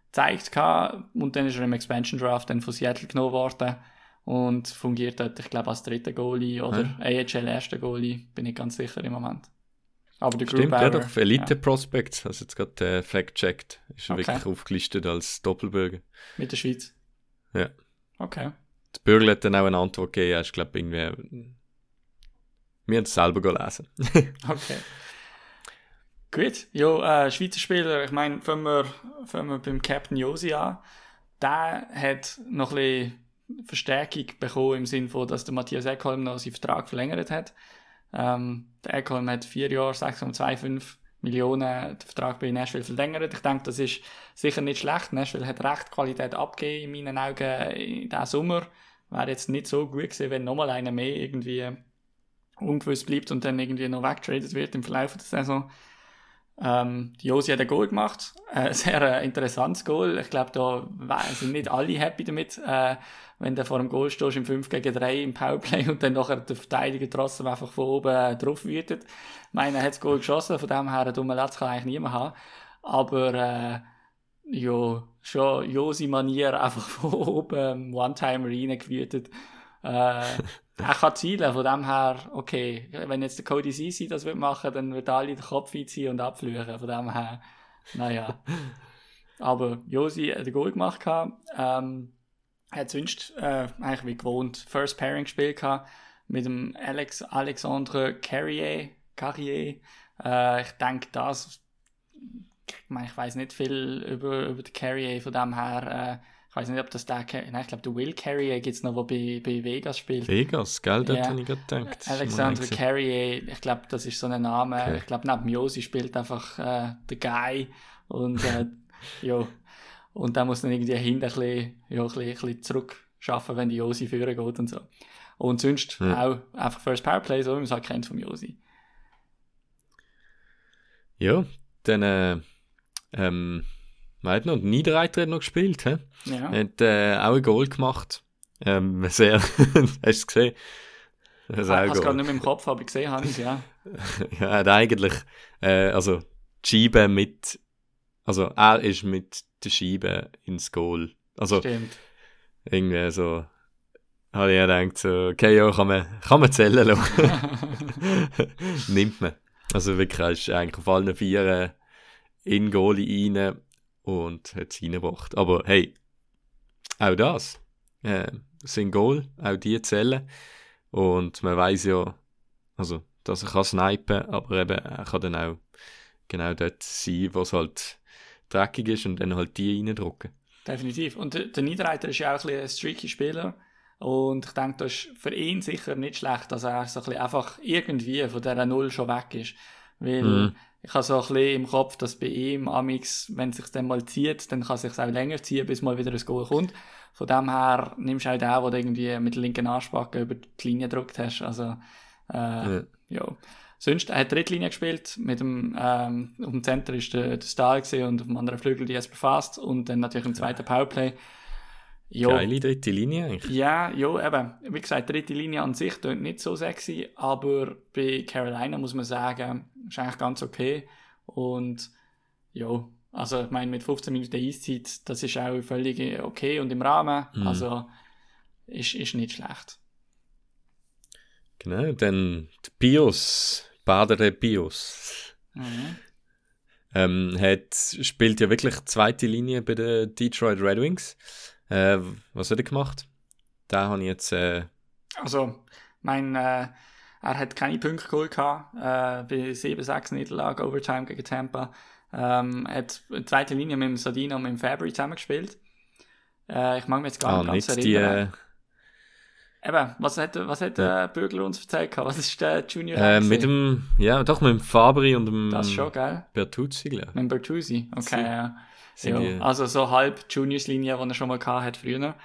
gezeigt gehabt. und dann ist er im Expansion Draft dann von Seattle genommen worden und fungiert dort, ich glaube, als dritter Goalie oder AHL erster Goalie, bin ich ganz sicher im Moment. Aber der stimmt, ja doch, Elite Prospects, also jetzt gerade äh, fact-checkt, ist Okay. wirklich aufgelistet als Doppelbürger. mit der Schweiz. Ja. Okay. Der Bürger hat dann auch eine Antwort gegeben, ist glaube irgendwie, wir haben es selber gelesen. [laughs] Okay. Gut, ja, äh, Schweizer Spieler, ich meine, fangen wir, fangen wir beim Captain Josi an. Der hat noch ein bisschen Verstärkung bekommen im Sinne von, dass der Matthias Ekholm noch seinen Vertrag verlängert hat. Ähm, der Ekholm hat vier Jahre 6,25 Millionen den Vertrag bei Nashville verlängert. Ich denke, das ist sicher nicht schlecht. Nashville hat recht Qualität abgegeben in meinen Augen in diesem Sommer. Wäre jetzt nicht so gut gewesen, wenn nochmal einer mehr irgendwie ungewiss bleibt und dann irgendwie noch weggetradet wird im Verlauf der Saison. Ähm, Josi hat ein Goal gemacht, äh, [laughs] sehr äh, interessantes Goal. Ich glaube, da sind nicht alle happy damit, äh, wenn du vor dem Goal stehst im 5 gegen 3 im Powerplay und dann nachher der Verteidiger trotzdem einfach von oben äh, drauf wütet. Ich meine, er hat das Goal geschossen, von dem her einen dummen Latz kann eigentlich niemand haben. Aber äh, ja, schon Josi-Manier [laughs] einfach von oben One-Timer reingewütet. Äh, [laughs] er kann zielen, von dem her, okay, wenn jetzt der Cody Sisi das wird machen, dann wird alle den Kopf einziehen und abfluchen, von dem her, naja. Aber Josi hat ein Goal gemacht, ähm, hat sonst äh, eigentlich wie gewohnt First Pairing gespielt mit dem Alex Alexandre Carrier, Carrier. Äh, ich denke, das ich meine, ich weiß nicht viel über, über den Carrier von dem her. Äh, weiß nicht, ob das der, nein, ich glaube, der Will Carrier gibt es noch, der bei, bei Vegas spielt. Vegas, gell? Dort ja. habe ich gerade gedacht. Alexander Carrier, ich glaube, das ist so ein Name. Okay. Ich glaube, neben Josi spielt einfach äh, der Guy und äh, [laughs] ja, und der muss dann irgendwie hinten ein bisschen, ja, ein bisschen, ein bisschen zurückschaffen, wenn die Josi führen geht und so. Und sonst ja. auch einfach First Powerplay, so wie man es halt kennt vom Josi. Ja, dann äh, ähm, man hat noch, Niederreiter hat noch gespielt, he? Ja. Hat äh, auch ein Goal gemacht. Ähm, [laughs] sehr, hast du es gesehen? Das ah, hast gerade nicht mehr im Kopf, aber gesehen habe ich ja. [laughs] ja, er hat eigentlich, äh, also, die Scheibe mit, also, er ist mit der Scheibe ins Goal. Also, Stimmt. irgendwie so, habe ich gedacht, so, okay, ja, kann man, kann man zählen lassen. [laughs] Nimmt man. Also wirklich, er ist eigentlich auf allen Vieren in Goalie rein und hat es reingebracht. Aber hey, auch das äh, sind Goal, auch die zählen. Und man weiß ja, also, dass er kann snipen, aber eben, er kann dann auch genau dort sein, wo es halt dreckig ist und dann halt die reindrücken. Definitiv. Und der, der Niederreiter ist ja auch ein, ein streaky Spieler. Und ich denke, das ist für ihn sicher nicht schlecht, dass er so ein bisschen einfach irgendwie von dieser Null schon weg ist. Weil mhm ich habe so ein bisschen im Kopf, dass bei ihm, Amix, wenn es sich dann mal zieht, dann kann es sich auch länger ziehen, bis mal wieder ein Goal kommt. Von dem her nimmst du auch den, wo du irgendwie mit der linken Arschbacke über die Linie gedrückt hast. Also, äh, ja. ja. Sonst, er hat Drittlinie gespielt, mit dem, ähm, auf dem Center ist der, der Stahl gesehen und auf dem anderen Flügel die Jesper Fast und dann natürlich im zweiten Powerplay Jo. Geile dritte Linie eigentlich. Ja, ja, eben. Wie gesagt, dritte Linie an sich klingt nicht so sexy, aber bei Carolina muss man sagen, ist eigentlich ganz okay. Und ja, also ich meine, mit 15 Minuten Eiszeit, das ist auch völlig okay und im Rahmen. Mhm. Also ist, ist nicht schlecht. Genau, dann die Bios, Bader Bios. Mhm. Ähm, hat, spielt ja wirklich zweite Linie bei den Detroit Red Wings. Äh, was hat er gemacht? Da habe ich jetzt. Äh... Also, mein, äh, er hat keine Punkte geholt gehabt, äh, bei 7-6 Niederlage, Overtime gegen Tampa. Ähm, hat in zweiter Linie mit dem Sardino und mit dem Fabry zusammengespielt. Äh, ich mag mich jetzt gar ah, nicht ganz erinnern. Die, äh, Eben, was hat, was hat ja. äh, Bögler uns erzählt? Was ist der Junior? Äh, mit dem, ja, doch, mit dem Fabri und dem das ist schon, gell? Bertuzzi, glaube ich. Mit dem Bertuzzi, okay, ja. Ja, also so halb Juniors-Linie, die er schon mal hatte früher.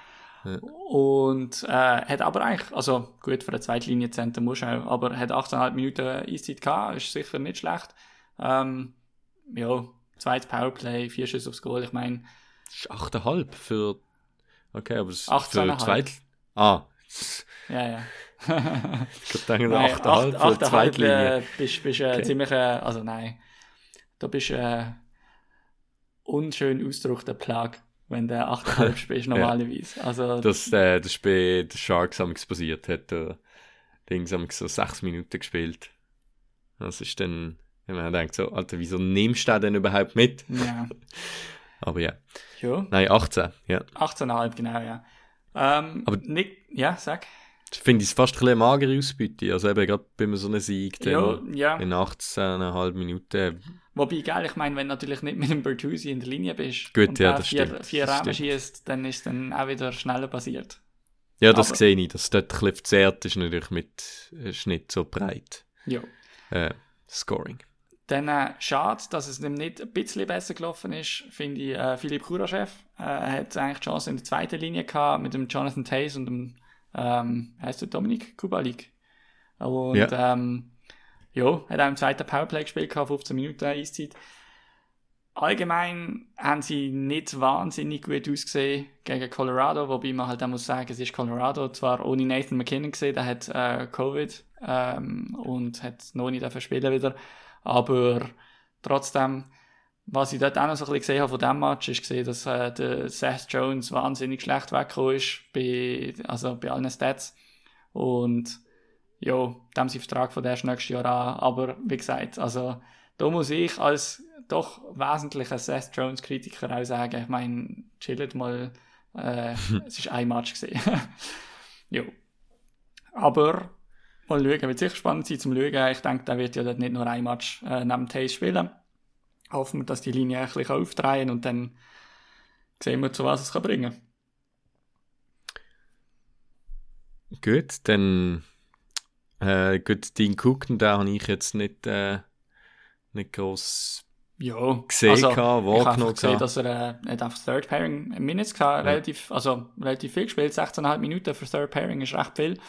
Ja. Und äh, hat aber eigentlich, also gut, für eine Zweitlinie-Center muss er auch, aber hat 18,5 Minuten Eiszeit gehabt, ist sicher nicht schlecht. Ähm, ja, zweites Powerplay, vier Schüsse aufs Goal, ich meine. 8,5 für. Okay, aber es 18 für Zweit. Ah. Ja, ja. [laughs] ich denke, 8,5 für Zweitlinie. Äh, bist, bist äh, okay. ziemlich, äh, also nein, da bist äh, unschön ausgedrückter Plug, wenn der [laughs] 8,5 spielst normalerweise. Also, das, äh, das bei den Sharks passiert, hat der Dings so 6 Minuten gespielt. Das ist dann, wenn man denkt so, Alter, wieso nimmst du den denn überhaupt mit? Ja. [laughs] Aber ja. ja. Nein, 18, ja. 18,5, genau, ja. Ähm, Aber Nick, ja, sag finde ich es fast ein bisschen magere Ausbeute. Also eben gerade bei so einem Sieg ja, ja. in 18,5 Minuten. Wobei, geil, ich meine, wenn du natürlich nicht mit dem Bertuzzi in der Linie bist Gut, und ja, das vier, stimmt. vier Rahmen schießt, dann ist es dann auch wieder schneller passiert. Ja, das Aber, sehe ich. Dass dort ein bisschen verzerrt ist natürlich mit ist nicht so breit. Ja. Äh, Scoring. Dann äh, schade, dass es ihm nicht ein bisschen besser gelaufen ist, finde ich. Äh, Philipp Kuraschew äh, hat eigentlich die Chance in der zweiten Linie gehabt mit dem Jonathan Tays und dem ähm, heißt der Dominik Kubalik. Und ja. Ähm, ja, hat auch im zweiten Powerplay gespielt, 15 Minuten Eiszeit. Allgemein haben sie nicht wahnsinnig gut ausgesehen gegen Colorado, wobei man halt auch muss sagen, es ist Colorado, zwar ohne Nathan McKinnon gesehen, der hat äh, Covid ähm, und hat noch nicht dafür spielen wieder, aber trotzdem was ich dort auch noch so ein bisschen gesehen habe von diesem Match, ist gesehen, dass äh, der Seth Jones wahnsinnig schlecht weggekommen ist bei, also bei allen Stats. Und ja, dem sein Vertrag von der nächstes Jahr an. Aber wie gesagt, also da muss ich als doch wesentlicher Seth Jones Kritiker auch sagen, ich meine, chillt mal, äh, [laughs] es ist ein Match gesehen. [laughs] ja. Aber mal schauen, wird sicher spannend sein zum Schauen. Ich denke, der wird ja dort nicht nur ein Match äh, neben Tays spielen. Hoffen wir, dass die Linie ein bisschen aufdrehen und dann sehen wir, zu was es kann bringen Gut, dann äh, gut, Dean Cook, den habe ich jetzt nicht, äh, nicht groß ja, gesehen, also, gehabt, ich habe gesehen, dass er äh, einfach Third Pairing Minutes gehabt, Ja. relativ, also relativ viel gespielt, 16,5 Minuten für Third Pairing ist recht viel.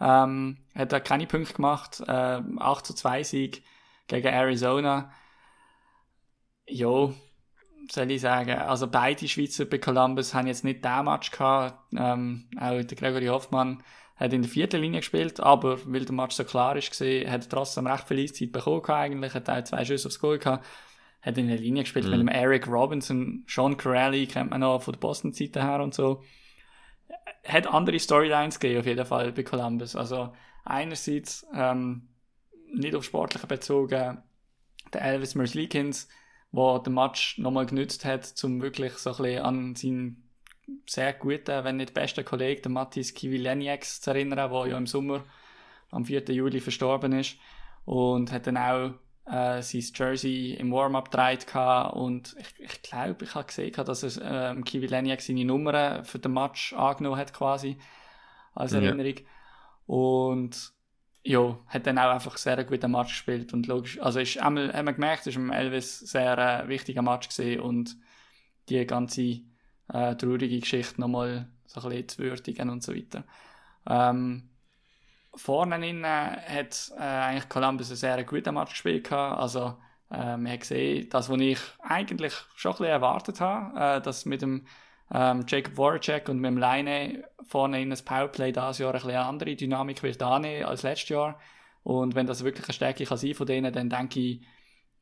Ähm, hat er keine Punkte gemacht, äh, 8 zu 2 Sieg gegen Arizona. Ja, soll ich sagen, also beide Schweizer bei Columbus haben jetzt nicht den Match gehabt, ähm, auch der Gregory Hoffmann hat in der vierten Linie gespielt, aber weil der Match so klar ist gesehen, hat er trotzdem recht viel Eiszeit bekommen eigentlich, hat auch zwei Schüsse aufs Goal gehabt, hat in der Linie gespielt Mhm. mit dem Eric Robinson, Sean Corelli kennt man noch von der Boston-Seite her und so. Hat andere Storylines gegeben auf jeden Fall bei Columbus, also einerseits ähm, nicht auf Sportliche bezogen, der Elvis Merzlikins, der den Match nochmal genützt hat, um wirklich so ein bisschen an seinen sehr guten, wenn nicht besten Kollegen, den Mathis Kivilenieks, zu erinnern, der ja im Sommer am 4. Juli verstorben ist. Und hat dann auch äh, sein Jersey im Warm-up gedreht gehabt. und ich, ich glaube, ich habe gesehen, dass er ähm, Kivileniek seine Nummern für den Match angenommen hat quasi, als Ja. Erinnerung. Und ja, hat dann auch einfach sehr guten Match gespielt und logisch, also ist einmal, haben wir gemerkt, ist Elvis sehr äh, wichtiger Match gesehen und die ganze äh, traurige Geschichte nochmal so ein zu würdigen und so weiter. Ähm, vorne innen hat äh, eigentlich Columbus einen sehr guten Match gespielt gehabt. Also äh, man hat gesehen, das, was ich eigentlich schon ein bisschen erwartet habe, äh, dass mit dem ähm, Jacob Voracek und mit dem Leine vorne in das Powerplay dieses Jahr eine andere Dynamik wird annehmen als letztes Jahr. Und wenn das wirklich eine Stärke kann sein von denen, dann denke ich,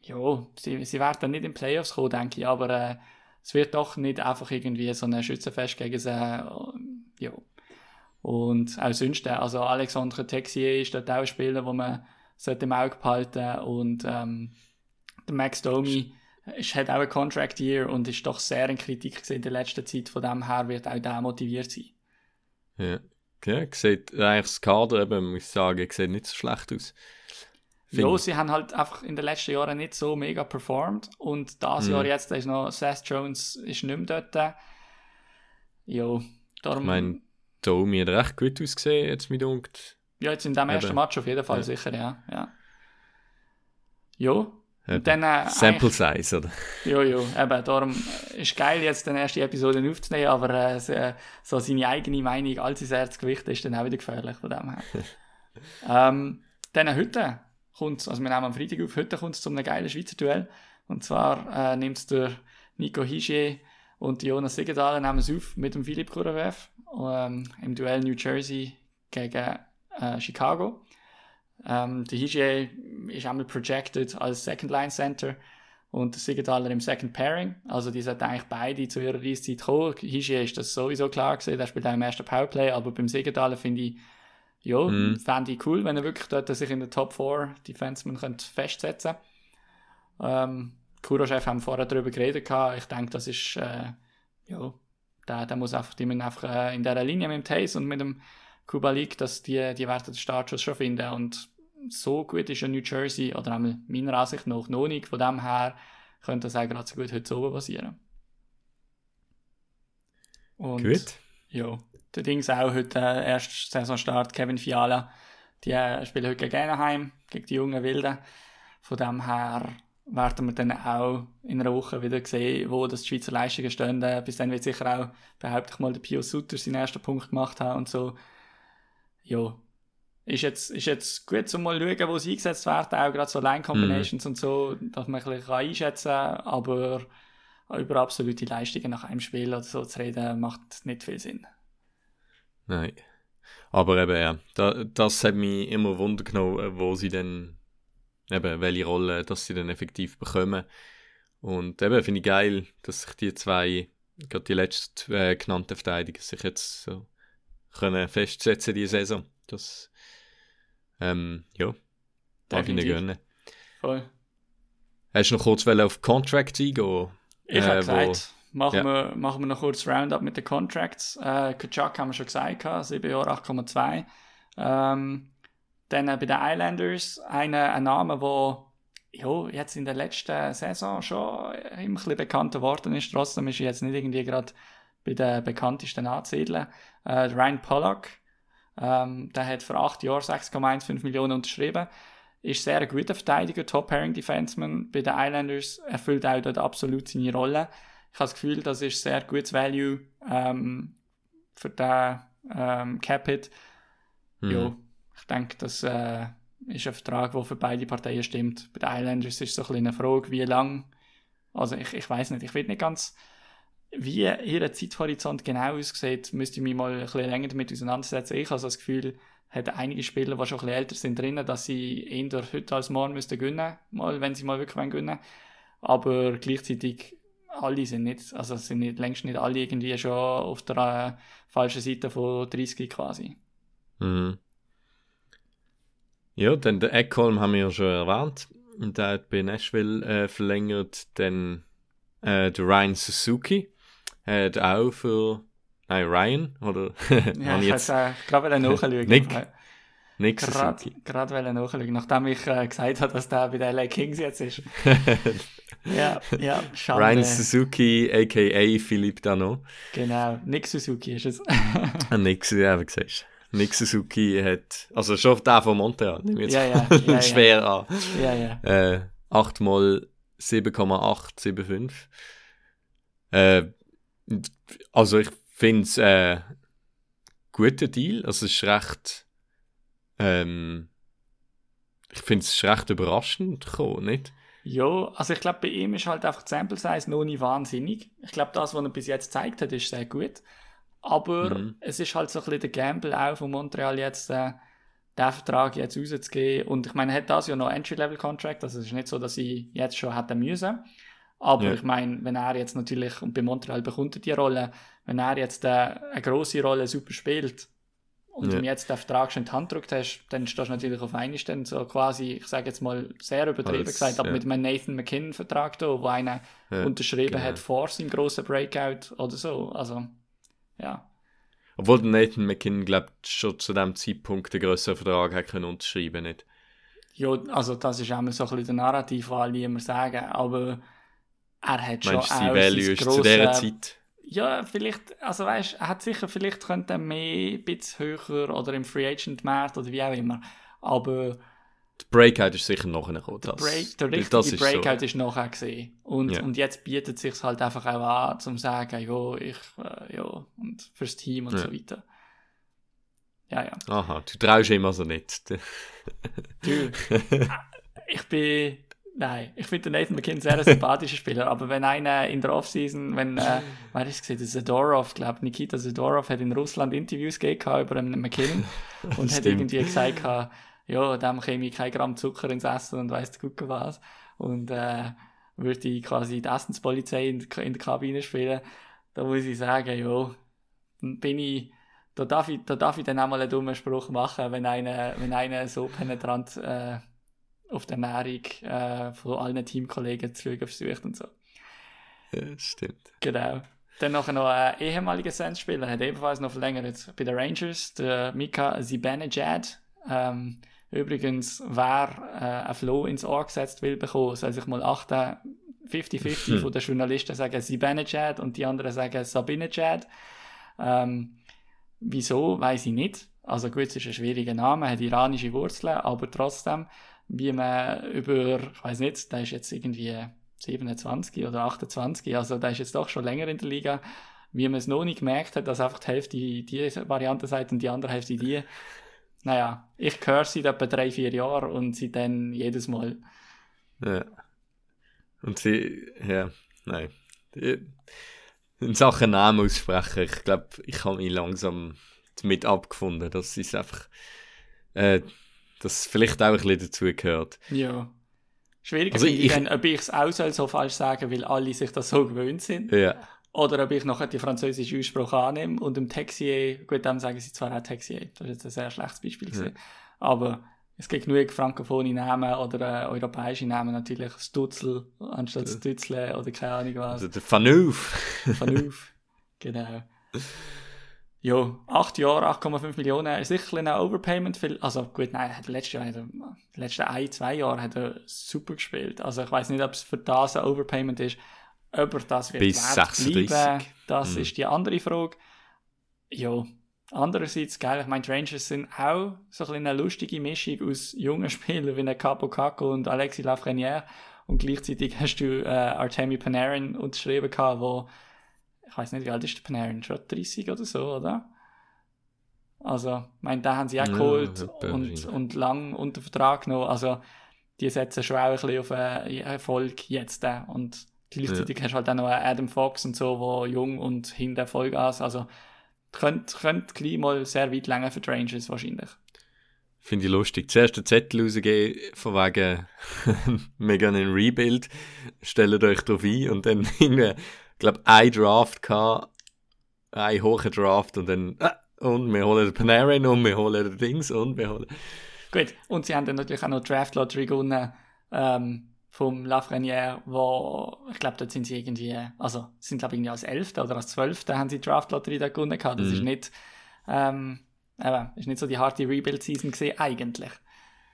ja, sie, sie werden nicht in die Playoffs kommen, denke ich, aber äh, es wird doch nicht einfach irgendwie so ein Schützenfest gegen sie, äh, ja. Und auch sonst, äh, also Alexandre Texier ist dort auch ein Spieler, wo man sollte im Auge behalten und ähm, der Max Domi ist, hat auch ein Contract Year und ist doch sehr in Kritik gesehen in der letzten Zeit, von dem her wird auch der motiviert sein. Ja, ja sieht eigentlich das Kader eben, muss ich sagen, sieht nicht so schlecht aus. Find Ja, sie haben halt einfach in den letzten Jahren nicht so mega performt und das Mhm. Jahr jetzt ist noch Seth Jones ist nicht mehr dort. Ja, darum, Ich meine, Domi hat recht gut ausgesehen, jetzt mit ja, jetzt in dem ersten Eben. Match auf jeden Fall Ja. sicher, ja. Ja, ja. Dann, äh, Sample Size, oder? Ja, ja, eben, darum ist geil, jetzt die erste Episode aufzunehmen, aber äh, so, äh, so seine eigene Meinung, allzu sehr zu gewichten, ist dann auch wieder gefährlich von dem her. [laughs] ähm, dann heute kommt also wir nehmen am Freitag auf, heute kommt es zu einem geilen Schweizer Duell. Und zwar äh, nimmt der Nico Higier und Jonas Siegenthaler nehmen es auf mit dem Philipp Kurawev ähm, im Duell New Jersey gegen äh, Chicago. Ähm, der Higier ist einmal projected als Second Line Center und der Siegenthaler im Second Pairing. Also die sollten eigentlich beide zu ihrer Eiszeit kommen. Higier ist das sowieso klar gewesen, der spielt auch im ersten Powerplay, aber beim Siegenthaler finde ich, ja, Mhm. fände ich cool, wenn er wirklich dort sich in der Top 4 Defenseman könnte festsetzen ähm, Kurochef haben vorher darüber geredet. gehabt. Ich denke, das ist, äh, ja, der, der muss einfach, die müssen einfach äh, in dieser Linie mit dem Taze und mit dem Kubalik, dass die, die werden den Startschuss schon finden. Und so gut ist ja New Jersey, oder einmal meiner Ansicht nach noch nicht. Von dem her könnte das auch gerade so gut heute oben passieren. Und, Gut. Ja, der Dings auch heute äh, erst Saisonstart Kevin Fiala. Die äh, spielen heute gegen Anaheim, gegen die jungen Wilden. Von dem her werden wir dann auch in einer Woche wieder sehen, wo das die Schweizer Leistungen stehen. Äh, Bis dann wird sicher auch, behaupte ich mal, der Pio Sutter seinen ersten Punkt gemacht haben und so. Ja, ist jetzt, ist jetzt gut, um mal zu schauen, wo sie eingesetzt werden, auch gerade so Line-Combinations und so, dass man ein bisschen einschätzen kann, aber über absolute Leistungen nach einem Spiel oder so zu reden, macht nicht viel Sinn. Nein. Aber eben, ja, da, das hat mich immer Wunder genommen, wo sie dann, eben, welche Rolle, dass sie dann effektiv bekommen. Und eben, finde ich geil, dass sich die zwei, gerade die letzten äh, genannten Verteidiger, sich jetzt so können festsetzen, diese Saison. Das, ähm, ja, darf ich Definitiv. gönnen. Voll. Hast du noch kurz auf Contract eingehen? Ich habe Äh, wo- gesagt, machen, ja. wir, machen wir noch kurz Roundup mit den Contracts. Äh, Kachuk haben wir schon gesagt, gehabt, 7 Jahre 8,2. Ähm, dann äh, bei den Islanders eine, ein Name, der ja, jetzt in der letzten Saison schon ein bisschen bekannter geworden ist. Trotzdem ist er jetzt nicht irgendwie gerade bei den bekanntesten anzusiedeln. Äh, Ryan Pollack, ähm, der hat für acht Jahre 6,15 Millionen unterschrieben. Ist sehr ein guter Verteidiger, Top-Pairing-Defenseman bei den Islanders, erfüllt auch dort absolut seine Rolle. Ich habe das Gefühl, das ist sehr gutes Value ähm, für den ähm, Cap-Hit. Mhm. Ja, ich denke, das äh, ist ein Vertrag, der für beide Parteien stimmt. Bei den Islanders ist es so ein bisschen eine Frage, wie lang. Also ich, ich weiß nicht, ich will nicht ganz, wie ihr Zeithorizont genau aussieht, müsste ich mich mal ein bisschen länger damit auseinandersetzen. Ich habe das Gefühl, hat einige Spieler, die schon ein bisschen älter sind, drin, dass sie eher heute als morgen müssten gewinnen, mal, wenn sie mal wirklich gewinnen Aber gleichzeitig alle sind nicht, also sind nicht, längst nicht alle irgendwie schon auf der äh, falschen Seite von 30 quasi. Mhm. Ja, dann der Eckholm haben wir ja schon erwähnt. Der hat bei Nashville äh, verlängert. Dann äh, der Ryan Suzuki hat auch für. Nein, Ryan, oder? [laughs] ja, ich jetzt äh, gerade nachschauen. [laughs] Nick, Nick Suzuki. Gerade nachschauen, nachdem ich äh, gesagt habe, dass der bei den LA Kings jetzt ist. [laughs] ja, ja, schade. Ryan Suzuki, a.k.a. Philipp Dano. Genau, Nick Suzuki ist es. Nick, ja, wie gesagt. Nick Suzuki hat, also schon der von Montreal, nehme ich jetzt ja, ja, ja, schwer an. Ja, ja. Äh, 8 mal 7,875. Äh, also ich finde es äh, guter Deal. Also es ist recht, ähm, ich finde es recht überraschend gekommen, nicht? Ja, also ich glaube, bei ihm ist halt einfach die Sample Size noch nicht wahnsinnig. Ich glaube, das, was er bis jetzt gezeigt hat, ist sehr gut. Aber mhm. es ist halt so ein bisschen der Gamble auch von Montreal jetzt, äh, den Vertrag jetzt rauszugeben. Und ich meine, er hat das ja noch Entry-Level-Contract, also es ist nicht so, dass ich jetzt schon hätte müssen. Aber ja. ich meine, wenn er jetzt natürlich, und bei Montreal bekommt er die Rolle, wenn er jetzt äh, eine grosse Rolle super spielt und ja. ihm jetzt den Vertrag schon in die Hand gedrückt hast, dann stehst du natürlich auf einmal dann so quasi, ich sage jetzt mal sehr übertrieben Alles, gesagt, aber ja. mit einem Nathan McKinnon-Vertrag da, wo einer unterschrieben genau. hat vor seinem grossen Breakout oder so. Also ja. Obwohl Nathan McKinnon, glaubt schon zu dem Zeitpunkt den grösseren Vertrag hat können unterschreiben nicht? Ja, also das ist immer so ein bisschen der Narrativ, was alle immer sagen, aber er hat schon Meinst auch sein Value ist zu dieser Zeit? Ja, vielleicht, also weißt, er hat sicher, vielleicht könnte mehr, ein bisschen höher oder im Free Agent Markt oder wie auch immer, aber der Breakout ist sicher nachher gekommen. Der, Break, der richtige ist Breakout so. ist nachher gesehen. Und, ja. und jetzt bietet es sich halt einfach auch an, zum sagen, ja, ich, äh, ja, und fürs Team und ja. so weiter. Ja, ja. Aha, du traust ihm also nicht. du, [laughs] ich bin, nein, ich finde Nathan McKinnon sehr ein sympathischer Spieler, aber wenn einer in der Offseason, wenn, äh, wer ist es Zadorov, glaube Nikita Zadorov hat in Russland Interviews gegeben über einen McKinnon [laughs] und hat irgendwie gesagt, ja, dem käme ich kein Gramm Zucker ins Essen und weiss Gucke was. Und äh, würde ich quasi die Essenspolizei in, in der Kabine spielen, da muss ich sagen, ja, bin ich, da darf ich, da darf ich dann auch mal einen dummen Spruch machen, wenn einer, wenn einer so penetrant äh, auf der Ernährung äh, von allen Teamkollegen zu schauen versucht und so. Ja, stimmt. Genau. Dann noch ein ehemaliger Sens-Spieler, hat ebenfalls noch verlängert bei den Rangers, der Mika Zibanejad. Ähm, Übrigens, wer äh, ein Flow ins Ohr gesetzt will bekommen, soll sich mal achten, 50-50 hm. von den Journalisten sagen Sibanejad und die anderen sagen Sabinejad. Ähm, wieso, weiß ich nicht. Also gut, es ist ein schwieriger Name, hat iranische Wurzeln, aber trotzdem, wie man über, ich weiß nicht, der ist jetzt irgendwie 27 oder 28, also der ist jetzt doch schon länger in der Liga, wie man es noch nicht gemerkt hat, dass einfach die Hälfte die Variante sagt und die andere Hälfte die, naja, ich höre seit etwa drei, vier Jahren und seitdem jedes Mal. Ja. Und sie, ja, nein. In Sachen Namen aussprechen, ich glaube, ich habe mich langsam damit abgefunden, dass es einfach, äh, das vielleicht auch ein bisschen dazu gehört. Ja. Schwierig also ich, dann, ob ich es auch so falsch sagen, weil alle sich das so gewöhnt sind. Ja. Oder ob ich nachher die französische Aussprache annehme und im Texier, gut, dann sagen sie zwar auch Texier, das ist jetzt ein sehr schlechtes Beispiel ja. aber es gibt genug frankophone Namen oder äh, europäische Namen, natürlich Stutzel anstatt Stützle oder keine Ahnung was. Also der Fanuf. Fanuf, [laughs] genau. Ja, 8 Jahre, 8,5 Millionen ist sicher ein Overpayment. Für, also gut, nein, hat letztes Jahr, die letzten ein, zwei Jahre hat er super gespielt. Also ich weiß nicht, ob es für das ein Overpayment ist. Aber das wird Bis wert 36. bleiben, das Mhm. ist die andere Frage. Ja, andererseits, geil, ich meine, die Rangers sind auch so ein bisschen eine lustige Mischung aus jungen Spielern wie Capo Caco und Alexis Lafreniere. Und gleichzeitig hast du äh, Artemi Panarin unterschrieben gehabt, wo ich weiß nicht, wie alt ist der Panarin? Schon 30 oder so, oder? Also, ich meine, den haben sie auch Ja, geholt und, und lang unter Vertrag genommen. Also, die setzen schon auch ein bisschen auf äh, Erfolg jetzt. Äh. Und gleichzeitig hast du halt auch noch einen Adam Fox und so, wo jung und hinter Vollgas. Also, könnte könnt gleich mal sehr weit länger für die Rangers wahrscheinlich. Finde ich lustig. Zuerst den Zettel rausgeben, von wegen, [laughs] wir gehen in Rebuild, stellt euch drauf ein und dann [laughs] glaube, ein Draft gehabt, ein hoher Draft und dann, ah, und wir holen den Panarin und wir holen den Dings und wir holen. Gut, und sie haben dann natürlich auch noch Draft Lottery gewonnen ähm, vom Lafreniere, wo, ich glaube, dort sind sie irgendwie, also sie sind glaube ich irgendwie als Elfte oder als Zwölfte haben sie Draft Lottery da gewonnen gehabt. Das Mhm. ist nicht, ähm, eben, ist nicht so die harte Rebuild-Season gesehen eigentlich.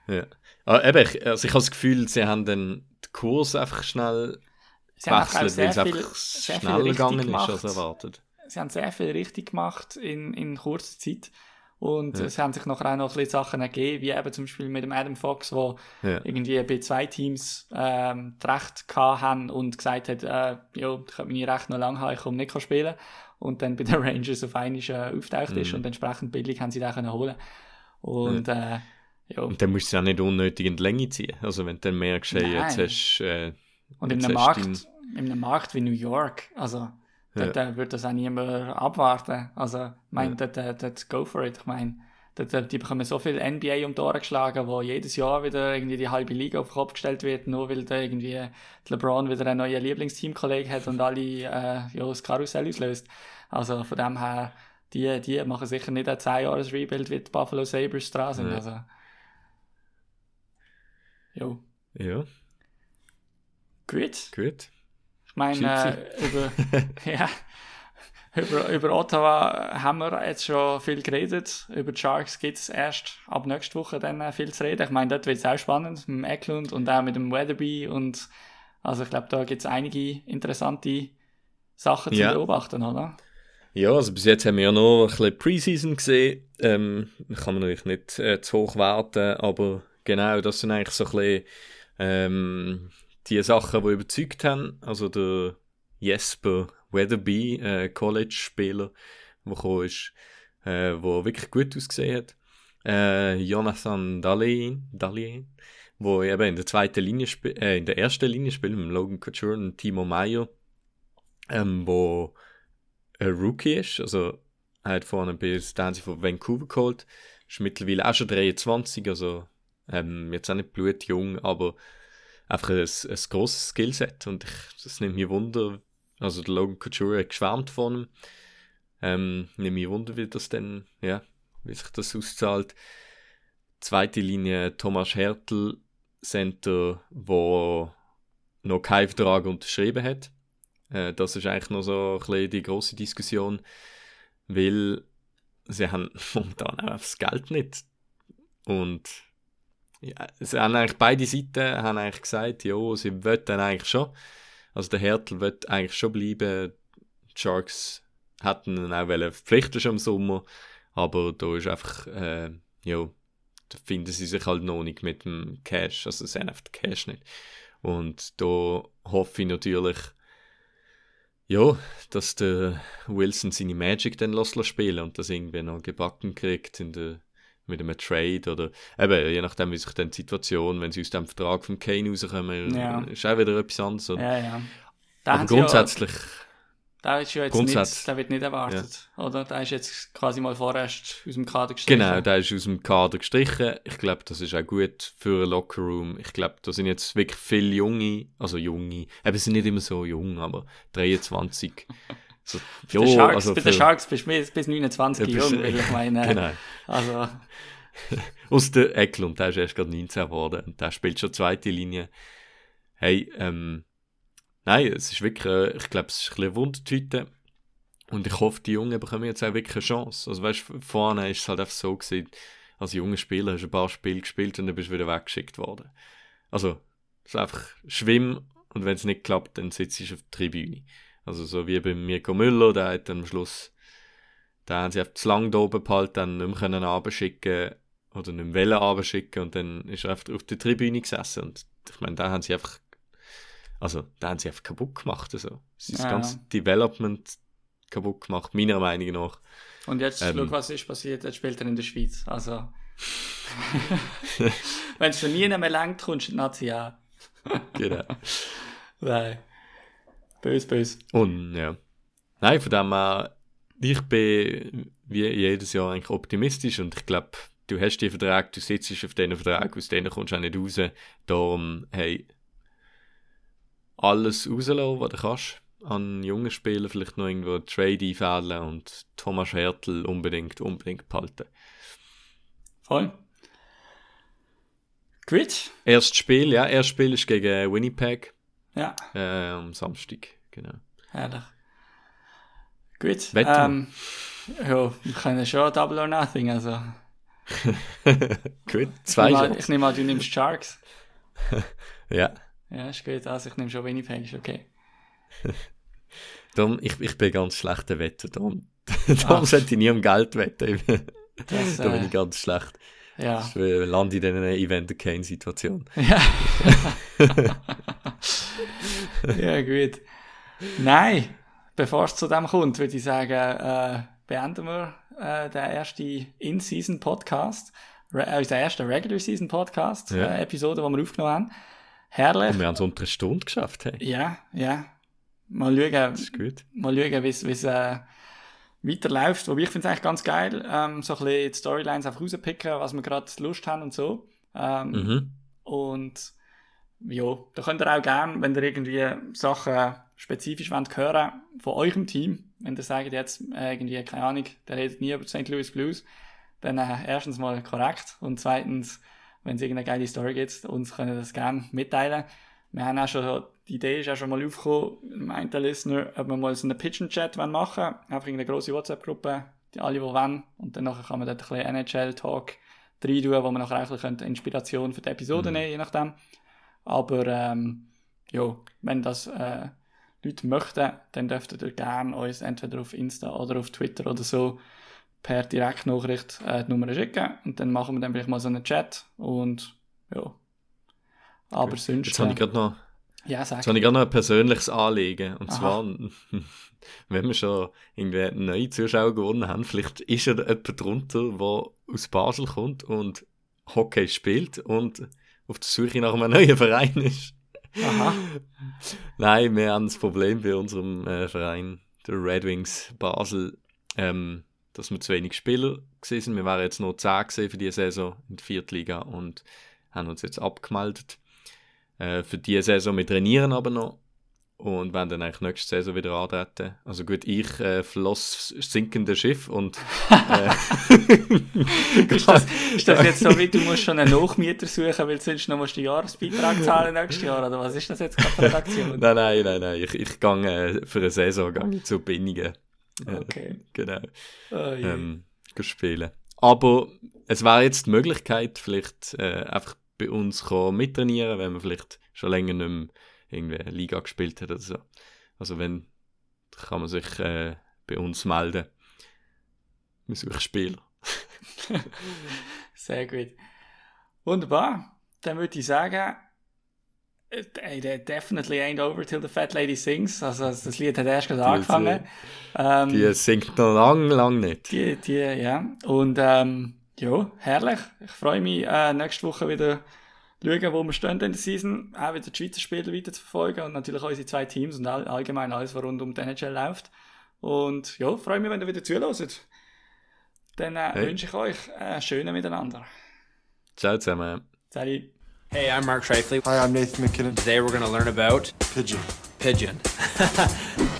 Ja. Aber eben, ich, also ich habe das Gefühl, sie haben dann den Kurs einfach schnell Sie haben auch gewechselt, weil es viel, einfach schneller richtig gegangen ist als erwartet. sie haben sehr viel richtig gemacht in, in kurzer Zeit. Und Ja. es haben sich nachher auch noch ein bisschen Sachen ergeben, wie eben zum Beispiel mit dem Adam Fox, wo Ja. irgendwie bei zwei Teams ähm, das Recht gehabt haben und gesagt hat, äh, ja, ich könnte meine Rechte noch lange haben, ich komme nicht spielen. Und dann bei den [laughs] Rangers auf einmal äh, auftaucht ist Mhm. und entsprechend billig haben sie den können holen. Und äh, ja, Und dann musst du es auch nicht unnötig in die Länge ziehen. Also wenn du dann merkst, hey, jetzt hast du... Äh, und in einem, Markt, in einem Markt wie New York, also dort äh, würde das auch niemand abwarten. Also, ich meine, dort, äh, dort go for it. Ich meine, dort, die bekommen so viel NBA um die Ohren geschlagen, wo jedes Jahr wieder irgendwie die halbe Liga auf den Kopf gestellt wird, nur weil da irgendwie LeBron wieder einen neuen Lieblingsteamkollegen hat und alle äh, ja, das Karussell auslöst. Also von dem her, die, die machen sicher nicht ein 10 Jahres Rebuild wie die Buffalo Sabres dran sind. Ja. Also, jo, ja, gut. gut. Ich meine, äh, über, [laughs] ja, über, über Ottawa haben wir jetzt schon viel geredet. Über die Sharks gibt es erst ab nächster Woche dann äh, viel zu reden. Ich meine, dort wird es auch spannend mit dem Eklund und auch mit dem Weatherby. Und also ich glaube, da gibt es einige interessante Sachen zu Ja. beobachten, oder? Ja, also bis jetzt haben wir ja noch ein bisschen Preseason gesehen. Ähm, kann man natürlich nicht äh, zu hoch werten, aber genau, das sind eigentlich so ein bisschen ähm, die Sachen, die überzeugt haben. Also der Jesper Weatherby, äh, College-Spieler, der gekommen ist, äh, der wirklich gut ausgesehen hat. Äh, Jonathan Dahlin, Dahlin, wo eben in der zweiten Linie äh, in der ersten Linie spielt, mit Logan Couture und Timo Meyer, ähm, wo ein Rookie ist. Also, er hat vorne bei Stanley von Vancouver geholt. Ist mittlerweile auch schon 23, also ähm, jetzt auch nicht blutjung, aber einfach ein, ein grosses Skillset. Und ich, das nimmt mich Wunder. Also, der Logan Couture hat geschwärmt von ihm. Ähm, nimmt mich Wunder, wie das denn, ja, wie sich das auszahlt. Zweite Linie Thomas Hertel, Center, wo noch keinen Vertrag unterschrieben hat. Äh, das ist eigentlich noch so ein bisschen die große Diskussion, weil sie haben [laughs] momentan auch das Geld nicht. Und ja, sie haben eigentlich beide Seiten haben eigentlich gesagt, ja, sie wollen dann eigentlich schon. Also der Hertel wird eigentlich schon bleiben. Die Sharks hätten ihn auch verpflichten schon im Sommer, aber da ist einfach, äh, ja, da finden sie sich halt noch nicht mit dem Cash, also sie haben einfach den Cash nicht. Und da hoffe ich natürlich, ja, dass der Wilson seine Magic dann lässt spielen und das irgendwie noch gebacken kriegt in der, mit einem Trade oder eben, je nachdem, wie sich dann die Situation, wenn sie aus dem Vertrag von Kane rauskommen, Ja. ist auch wieder etwas anderes. Oder? Ja, ja. Da Aber ja- grundsätzlich, Da ist ja jetzt nicht, der wird nicht erwartet, oder? Der ist jetzt quasi mal vorerst aus dem Kader gestrichen. genau, der ist aus dem Kader gestrichen. Ich glaube, das ist auch gut für einen Lockerroom. Ich glaube, da sind jetzt wirklich viele Junge, also Junge, eben sind nicht immer so jung, aber 23. [laughs] So, Bei den Sharks, also bei den Sharks bist du bis, bis 29 Ja, jung, weil ich [laughs] meine, Genau. also, [laughs] Aus der Eklund, der ist erst gerade 19 geworden und der spielt schon zweite Linie. Hey, ähm, nein, es ist wirklich, äh, ich glaube, es ist ein bisschen eine Wundertüte. Und ich hoffe, die Jungen bekommen jetzt auch wirklich eine Chance. Also weißt du, vorne ist es halt einfach so gewesen, als junger Spieler hast du ein paar Spiele gespielt und dann bist du wieder weggeschickt worden. Also, es ist einfach Schwimm und wenn es nicht klappt, dann sitzt du auf der Tribüne. Also so wie bei Mirko Müller, der hat am Schluss, da haben sie einfach zu lang da oben behalten, dann nicht mehr können abschicken oder nicht mehr abschicken und dann ist er einfach auf der Tribüne gesessen und ich meine, da haben sie einfach, also da haben sie einfach kaputt gemacht, also. Das Ja. ganze Development kaputt gemacht, meiner Meinung nach. Und jetzt, Ähm. schau, was ist passiert, jetzt spielt er in der Schweiz. Also, [laughs] wenn es für nie mehr lenkt, kommst Nazi an. Genau. [laughs] Nein. Bös, bös. Und ja. Nein, von dem her, ich bin wie jedes Jahr eigentlich optimistisch und ich glaube, du hast die Verträge, du sitzt auf diesen Vertrag, aus denen kommst du auch nicht raus. Darum, hey, alles rauslassen, was du kannst. An jungen Spielern vielleicht noch irgendwo Trade einfädeln und Thomas Hertel unbedingt, unbedingt behalten. Voll. Gut. Erstes Spiel, ja, erstes Spiel ist gegen Winnipeg Ja, äh, am Samstag, genau. herrlich. Gut. Wetten. Ähm, ja, wir können schon Double or Nothing, also. Gut, Ich zwei nehme, an, ich nehme an, du nimmst Sharks. [laughs] Ja, Ja, ist gut. Also ich nehme schon Winnipeg, ist okay. [laughs] darum, ich, ich bin ganz schlechter Wetter, darum, [laughs] darum Ah. sollte ich nie um Geld wetten. Das, da bin ich ganz schlecht. ja. Ich äh, lande in einer Event-Kane-Situation. Ja. [laughs] ja, gut. Nein, bevor es zu dem kommt, würde ich sagen, äh, beenden wir äh, den ersten In-Season-Podcast, Re äh, unseren ersten Regular-Season-Podcast, Ja. äh, Episode, die wir aufgenommen haben. Herrlich. Und wir haben es unter eine Stunde geschafft. Hey. Ja, ja. Schauen, mal schauen, wie es äh, weiterläuft. Wobei ich finde es eigentlich ganz geil, ähm, so ein bisschen die Storylines einfach rauspicken, was wir gerade Lust haben und so. Ähm, Mhm. Und ja, da könnt ihr auch gerne, wenn ihr irgendwie Sachen spezifisch wollt hören von eurem Team, wenn ihr sagt jetzt äh, irgendwie, keine Ahnung, der redet nie über St. Louis Blues, dann äh, erstens mal korrekt und zweitens, wenn es irgendeine geile Story gibt, uns können das gerne mitteilen. Wir haben auch schon, die Idee ist auch schon mal aufgekommen, meint der Listener, ob wir mal so einen Pitch-and-Chat machen wollen. Einfach in eine grosse WhatsApp-Gruppe, die alle, die wollen. Und dann nachher kann man dort ein bisschen NHL-Talk rein tun, wo man nachher eigentlich könnte Inspiration für die Episode nehmen, je nachdem. Aber, ähm, ja, wenn das, äh, Leute möchten, dann dürftet ihr gerne uns entweder auf Insta oder auf Twitter oder so per Direktnachricht äh, die Nummer schicken und dann machen wir dann vielleicht mal so einen Chat und ja. Aber sonst. Jetzt habe ich äh, gerade noch, ja, sag. jetzt habe ich gerade noch ein persönliches Anliegen. Und Aha. zwar, [laughs] wenn wir schon irgendwie neue Zuschauer gewonnen haben, vielleicht ist ja jemand drunter, der aus Basel kommt und Hockey spielt und auf der Suche nach einem neuen Verein ist. Aha. Nein, wir haben das Problem bei unserem äh, Verein, der Red Wings Basel, ähm, dass wir zu wenig Spieler sind. Wir waren jetzt nur 10 gesehen für diese Saison in der Viertliga und haben uns jetzt abgemeldet. Äh, für diese Saison, wir trainieren aber noch und werden dann eigentlich nächste Saison wieder antreten. Also gut, ich äh, das sinkende Schiff und äh, [laughs] Ist das, ist das jetzt so, [laughs] wie du musst schon einen Nachmieter suchen, weil sonst noch musst du Jahresbeitrag zahlen nächstes Jahr, oder was ist das jetzt gerade für Aktion? [laughs] nein, nein, nein, nein, ich, ich gehe äh, für eine Saison gehe ich zu Binningen. Äh, Okay. Genau. Oh, je. ähm, spielen. Aber es wäre jetzt die Möglichkeit, vielleicht äh, einfach bei uns kommen, mittrainieren, wenn man vielleicht schon länger nicht mehr irgendwie eine Liga gespielt hat oder so. Also wenn, kann man sich äh, bei uns melden. Wir suchen Spieler. [laughs] Sehr gut. Wunderbar. Dann würde ich sagen, it definitely ain't over till the fat lady sings. Also das Lied hat erst gerade angefangen. Ähm, Die singt noch lang, lang nicht. Die, die, ja. Und ähm, ja, herrlich. Ich freue mich, äh, nächste Woche wieder schauen, wo wir stehen in der Season. Auch wieder die Schweizer Spiele weiter zu verfolgen und natürlich unsere zwei Teams und all, allgemein alles, was rund um die NHL läuft. Und ja, freue mich, wenn ihr wieder zuhört. Dann äh, Hey. wünsche ich euch äh, schöne Miteinander. Ciao zusammen. Salut. Hey, I'm Mark Shifley. Hi, I'm Nathan McKinnon. Today we're going to learn about Pigeon. pigeon. [laughs]